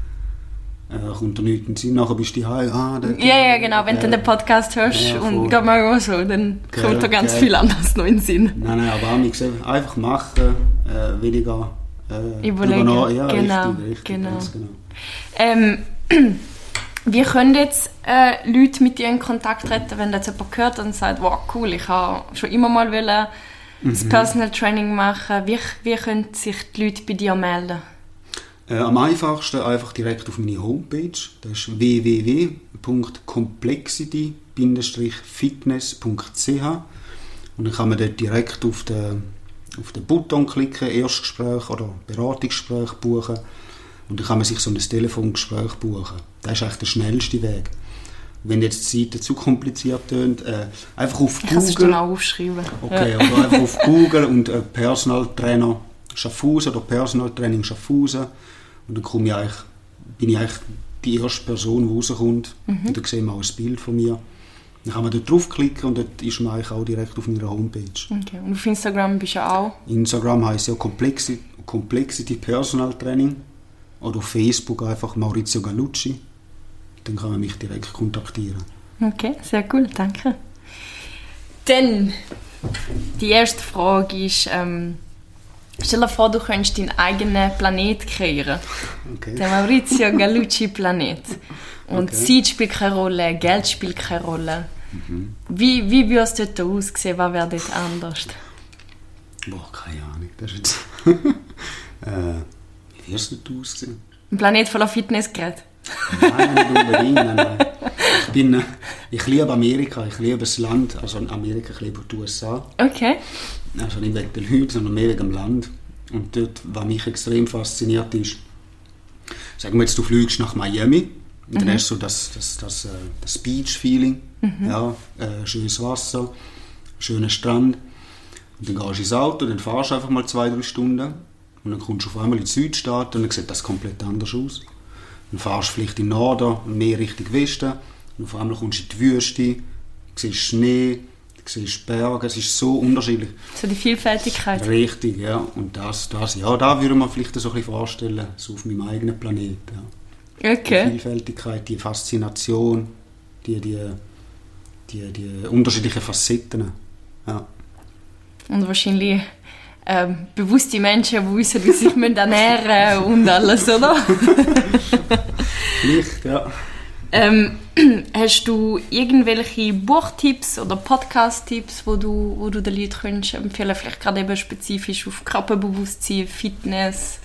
äh, kommt da nichts in den Sinn, nachher bist du heim, ah, Ja, ja, genau, wenn äh, du den Podcast hörst ja, und geht mal so, dann gell, kommt da ganz gell. viel anderes noch in den Sinn. Nein, nein, aber auch gesagt, einfach machen, äh, weniger äh, Überlegen, nach, ja, genau, richtig, richtig, genau. genau. Ähm, wie können jetzt äh, Leute mit dir in Kontakt treten, wenn das jemand hört und sagt, wow, cool, ich habe schon immer mal wollen, das mhm. Personal Training machen. Wie, wie können sich die Leute bei dir melden? Äh, am einfachsten einfach direkt auf meine Homepage. Das ist www.complexity-fitness.ch und dann kann man dort direkt auf den, auf den Button klicken, Erstgespräch oder Beratungsgespräch buchen und dann kann man sich so ein Telefongespräch buchen. Das ist eigentlich der schnellste Weg. Wenn jetzt die Seite zu kompliziert tönt, äh, einfach auf Google. Kannst du dann auch aufschreiben. Okay, ja. oder einfach auf Google und äh, Personal Trainer Schaffhausen oder Personal Training Schaffhausen und dann komme ich eigentlich, bin ich eigentlich die erste Person, die rauskommt. Mhm. Und dann sehen wir auch ein Bild von mir. Dann kann man dort draufklicken und dort ist man eigentlich auch direkt auf meiner Homepage. Okay. Und auf Instagram bist du auch? Instagram heisst ja Complexity, Complexity Personal Training. Oder auf Facebook einfach Maurizio Gallucci. Dann kann man mich direkt kontaktieren. Okay, sehr cool, danke. Dann, die erste Frage ist, ähm, Stell dir vor, du könntest deinen eigenen Planet kreieren. Okay. Der Maurizio Gallucci Planet. Und okay. Zeit spielt keine Rolle, Geld spielt keine Rolle. Mhm. Wie, wie würde es dort aussehen? Was wäre dort anders? Boah, keine Ahnung. Das ist jetzt... äh, wie würde es dort aussehen? Ein Planet voller Fitnessgeräte? Nein, nicht unbedingt. Nein, nein. Ich, bin, äh, ich liebe Amerika, ich liebe das Land, also Amerika, ich liebe die USA. Okay. Also nicht wegen den Leuten, sondern mehr wegen dem Land. Und dort, was mich extrem fasziniert ist, sagen wir jetzt, du fliegst nach Miami, und dann mhm. hast du das, das, das, äh, das Beach-Feeling, mhm. ja, äh, schönes Wasser, schöner Strand. Und dann gehst du ins Auto, dann fahrst du einfach mal zwei, drei Stunden und dann kommst du auf einmal in die Südstaaten und dann sieht das komplett anders aus. Dann fahrst du vielleicht in den Norden, mehr Richtung Westen und auf einmal kommst du in die Wüste, siehst Schnee, siehst Berge, es ist so unterschiedlich. So die Vielfältigkeit. Richtig, ja. Und das, das ja, da würde man vielleicht so ein bisschen vorstellen, so auf meinem eigenen Planeten. Ja. Okay. Die Vielfältigkeit, die Faszination, die, die, die, die unterschiedlichen Facetten. Ja. Und wahrscheinlich ähm, bewusste Menschen, die wissen, wie sich ernähren und alles, oder? Vielleicht, ja. Ähm, hast du irgendwelche Buchtipps oder Podcast-Tipps, wo du, wo du den Leuten könntest empfehlen Vielleicht gerade eben spezifisch auf Körperbewusstsein, Fitness?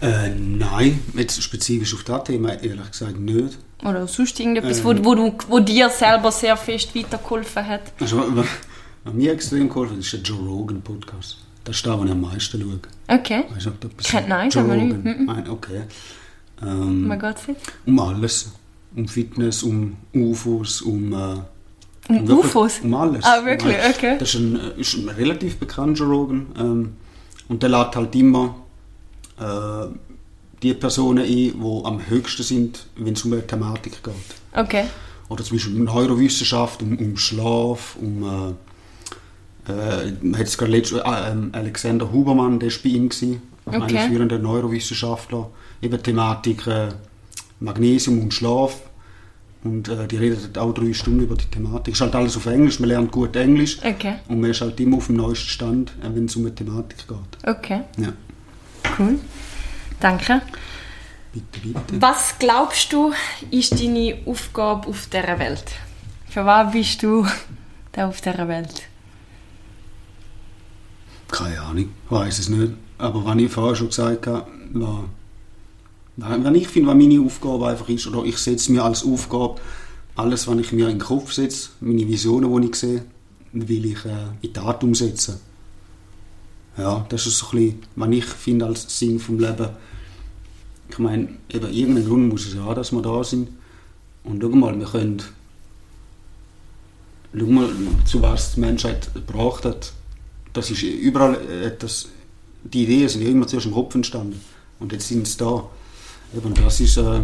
Äh, nein, jetzt spezifisch auf das Thema ehrlich gesagt nicht. Oder sonst irgendetwas, ähm, wo, wo, du, wo dir selber sehr fest weitergeholfen hat? Also, was mir extrem geholfen hat, ist der Joe Rogan Podcast. Das ist der, den ich am meisten schaue. Okay. Weißt du, ob das Kennt nein, Joe Rogan. Nicht. Nein, okay. Ähm, um was geht's Um alles. Um Fitness, um UFOs, um... Äh, um, um UFOs? Um alles. Ah, wirklich? Okay. Das ist ein, äh, ist ein relativ bekannter Rogan. Ähm, und der lädt halt immer äh, die Personen ein, die am höchsten sind, wenn es um eine Thematik geht. Okay. Oder zum Beispiel um Neurowissenschaft, um, um Schlaf, um... Äh, äh, hat es gerade letztes, äh, Alexander Hubermann, der war bei ihm, gewesen, okay. einer führender Neurowissenschaftler eben Thematik äh, Magnesium und Schlaf. Und äh, die redet auch drei Stunden über die Thematik. Es ist halt alles auf Englisch, man lernt gut Englisch. Okay. Und man ist halt immer auf dem neuesten Stand, äh, wenn es um eine Thematik geht. Okay. Ja. Cool. Danke. Bitte, bitte. Was glaubst du, ist deine Aufgabe auf dieser Welt? Für was bist du da auf dieser Welt? Keine Ahnung, ich weiß es nicht. Aber was ich vorher schon gesagt habe, wenn ich finde, was meine Aufgabe einfach ist, oder ich setze mir als Aufgabe alles, was ich mir in den Kopf setze, meine Visionen, die ich sehe, will ich äh, in Tat umsetzen. Ja, das ist so ein bisschen, was ich finde als Sinn vom Leben. Ich meine, eben irgendeinen Grund muss es haben, dass wir da sind. Und schau mal, wir können, schau mal, zu was die Menschheit gebracht hat. Das ist überall etwas, die Ideen sind immer zuerst im Kopf entstanden. Und jetzt sind sie da. Eben, das ist, äh,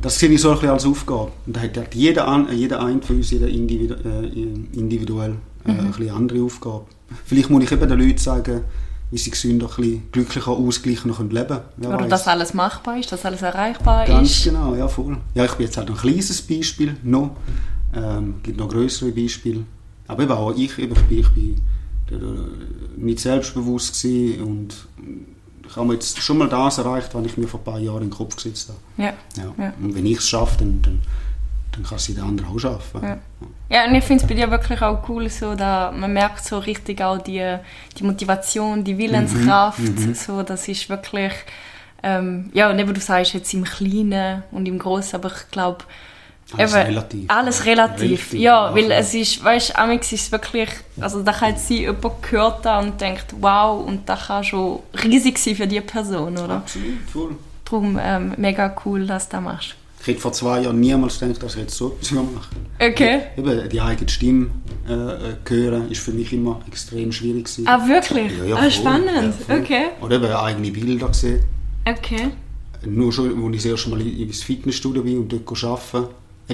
das sehe ich so ein als Aufgabe. Und da hat jeder, jeder ein von uns jeder individu äh, individuell äh, mhm. eine andere Aufgabe. Vielleicht muss ich eben den Leuten sagen, wie sie gesünder, ein bisschen glücklicher, ausgeglichener leben können. Oder dass alles machbar ist, dass alles erreichbar Ganz ist. Ganz genau, ja voll. Ja, ich bin jetzt halt ein kleines Beispiel noch. Ähm, gibt noch größere Beispiele. Aber eben auch ich, eben, ich bin, ich bin äh, nicht selbstbewusst und ich habe jetzt schon mal das erreicht, was ich mir vor ein paar Jahren in den Kopf gesetzt habe. Ja. ja. ja. Und wenn ich es schaffe, dann, dann, dann kann es der andere auch schaffen. Ja, ja und ich finde es bei dir wirklich auch cool, so, da man merkt so richtig auch die, die Motivation, die Willenskraft. Mhm. Mhm. So, das ist wirklich, ähm, ja, und eben du sagst jetzt im Kleinen und im Großen, aber ich glaube, alles Eben, relativ. Alles relativ, relativ ja, weil es ist, weißt du, ist es wirklich, also da kann sie jemand gehört und denkt, wow, und das kann schon riesig sein für die Person, oder? Absolut, voll. Darum ähm, mega cool, dass du das machst. Ich hätte vor zwei Jahren niemals gedacht, dass ich jetzt so etwas mache. Okay. Eben, die eigene Stimme äh, äh, hören, ist für mich immer extrem schwierig gewesen. Ah, wirklich? Ja, ja, ah, spannend, ja, okay. Oder eben eigene Bilder gesehen. Okay. Nur schon, als ich das erste Mal ins Fitnessstudio bin und dort arbeite,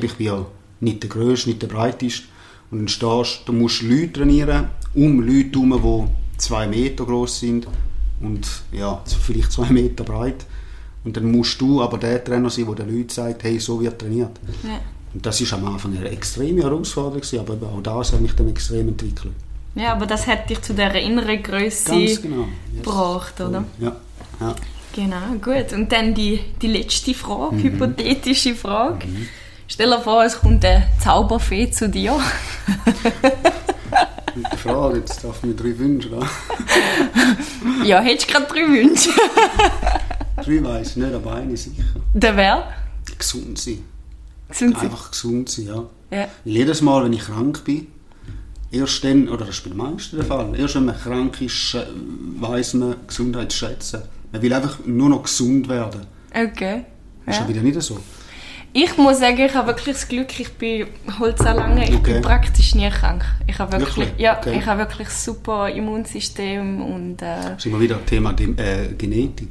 ich bin ja nicht der Größte, nicht der Breiteste. Und dann stehst du, musst Leute trainieren, um Leute herum, die zwei Meter groß sind und ja, vielleicht zwei Meter breit. Und dann musst du aber der Trainer sein, der den Leuten sagt, hey, so wird trainiert. Ja. Und das ist am Anfang eine extreme Herausforderung, aber auch das hat mich dann extrem entwickelt. Ja, aber das hat dich zu dieser inneren Größe genau. yes. gebracht, oder? Ja. ja. Genau, gut. Und dann die, die letzte Frage, mhm. hypothetische Frage. Mhm Stell dir vor, es kommt eine Zauberfee zu dir. Gute Frage, jetzt darf ich mir drei Wünsche oder? ja, hättest du gerade drei Wünsche? drei weiß ich nicht, aber eine sicher. Der wäre? Gesund sein. Gesund sein? Einfach gesund sein, ja. Ja. Weil jedes Mal, wenn ich krank bin, erst dann, oder das ist bei den meisten der Fall, erst wenn man krank ist, weiß man Gesundheit zu schätzen. Man will einfach nur noch gesund werden. Okay. Ist Ja. ja wieder nicht so. Ich muss sagen, ich habe wirklich das Glück, ich bin halt so lange, ich Okay. bin praktisch nie krank. Ich habe wirklich, Wirklich? ja, Okay. ich habe wirklich super Immunsystem und äh, ist immer wieder Thema Dem- äh, Genetik.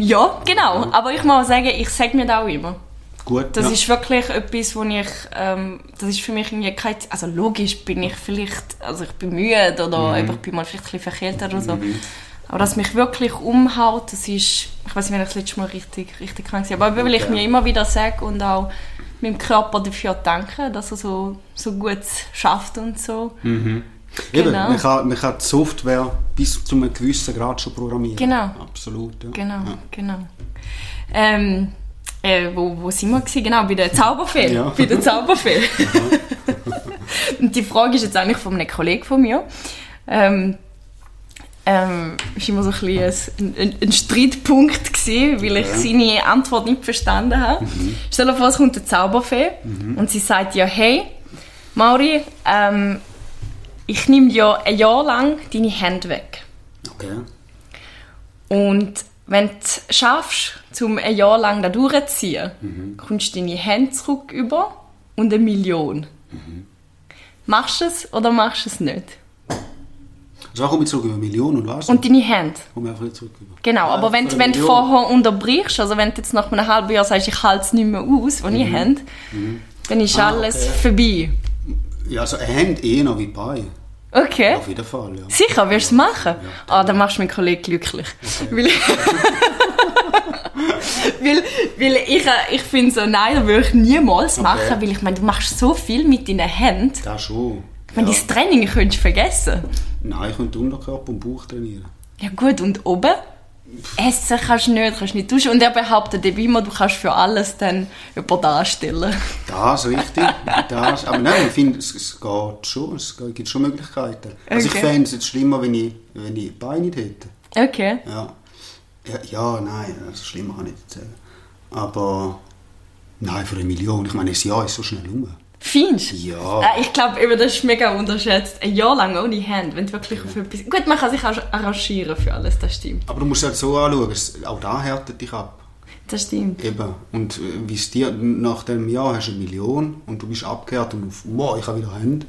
ja, genau. Aber ich muss sagen, ich sage mir das auch immer. Gut, Das ja. ist wirklich etwas, wo ich, ähm, das ist für mich irgendwie kein, also logisch bin ich vielleicht, also ich bin müde oder Mhm. ich bin mal vielleicht ein bisschen verkältet oder so. Aber dass mich wirklich umhaut, das ist, ich weiß nicht, wenn ich das letzte Mal richtig, richtig krank war. Aber weil ich mir immer wieder sage und auch meinem Körper dafür danke, dass er so, so gut schafft und so. Eben, Genau. man, kann, man kann die Software bis zu einem gewissen Grad schon programmieren. Genau. Absolut, ja. Genau, Ja. genau. Ähm, äh, wo, wo sind wir gewesen? Genau, bei der Zauberfee. Ja. Bei der Zauberfee. Und die Frage ist jetzt eigentlich von einem Kollegen von mir. Ähm, ähm, ist immer so ein, bisschen ein, ein, Streitpunkt gewesen, weil ich Ja. seine Antwort nicht verstanden habe. Stell dir vor, es kommt eine Zauberfee und sie sagt ja, hey, Mauri, ähm, ich nehme dir ein Jahr lang deine Hände weg. Okay. Und wenn du es schaffst, um ein Jahr lang da durchzuziehen, kommst du deine Hände zurück über und eine Million. Machst du es oder machst du es nicht? Also komme ich zurück über Millionen und was? Und deine Hände. ich einfach nicht zurück über. Genau, Ja, aber wenn, für du- wenn du vorher unterbrichst, also wenn du jetzt nach einem halben Jahr sagst, ich halte es nicht mehr aus, was ich habe, dann ist Ah, alles okay. vorbei. Ja, also eine Hand eh noch wie bei. Okay. Auf jeden Fall, ja. Sicher, wirst du es machen? Ah, dann machst du meinen Kollegen glücklich. Weil, weil, weil ich, ich finde so, nein, das würde ich niemals machen, weil ich meine, du machst so viel mit deinen Händen. Das schon. Meine, ja. dein Training könntest du vergessen. Nein, ich könnte Unterkörper und Bauch trainieren. Ja gut, und oben? Essen kannst du nicht, kannst nicht duschen. Und er behauptet immer, du kannst für alles dann jemanden darstellen. Das, richtig. das. Aber nein, ich finde, es, es geht schon. Es gibt schon Möglichkeiten. Also ich Okay. fände es jetzt schlimmer, wenn ich, wenn ich Beine nicht hätte. Okay. Ja. Ja, ja nein, das schlimmer kann ich nicht erzählen. Aber nein, für eine Million. Ich meine, ein Jahr ist so schnell um. Findest du? Ja. Äh, Ich glaube, eben, das ist mega unterschätzt. Ein Jahr lang ohne Hand, wenn du wirklich auf etwas... Gut, man kann sich auch arrangieren für alles, das stimmt. Aber du musst halt so anschauen, auch da härtet dich ab. Das stimmt. Eben. Und äh, wie es dir nach dem Jahr hast du eine Million und du bist abgehärtet und auf, wow, ich habe wieder Hände,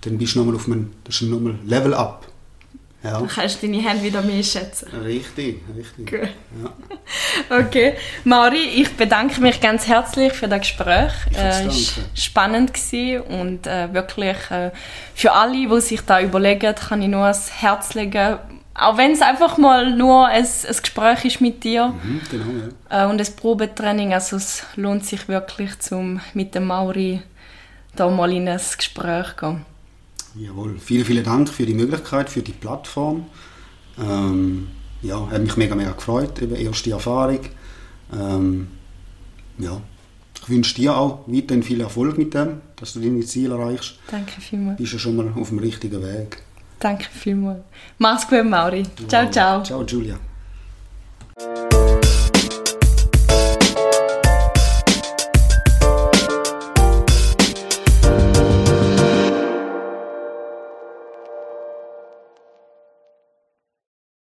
dann bist du nochmal auf einem, das ist nochmal Level up. Ja. Dann kannst du deine Hände wieder mehr schätzen. Richtig, richtig. Gut. Ja. Okay. Mauri, ich bedanke mich ganz herzlich für das Gespräch. Äh, es war danken. spannend und äh, wirklich äh, für alle, die sich da überlegen, kann ich nur ans Herz legen. Auch wenn es einfach mal nur ein, ein Gespräch ist mit dir Mhm, genau, ja. äh, und ein Probetraining. Also es lohnt sich wirklich, zum mit dem Mauri da mal in ein Gespräch zu gehen. Jawohl. Vielen, vielen Dank für die Möglichkeit, für die Plattform. Ähm, ja, hat mich mega, mega gefreut, eben erste Erfahrung. Ähm, ja. Ich wünsche dir auch weiterhin viel Erfolg mit dem, dass du deine Ziele erreichst. Danke vielmals. Bist ja schon mal auf dem richtigen Weg. Danke vielmals. Mach's gut, Mauri. Ciao, ciao. Ciao, Julia.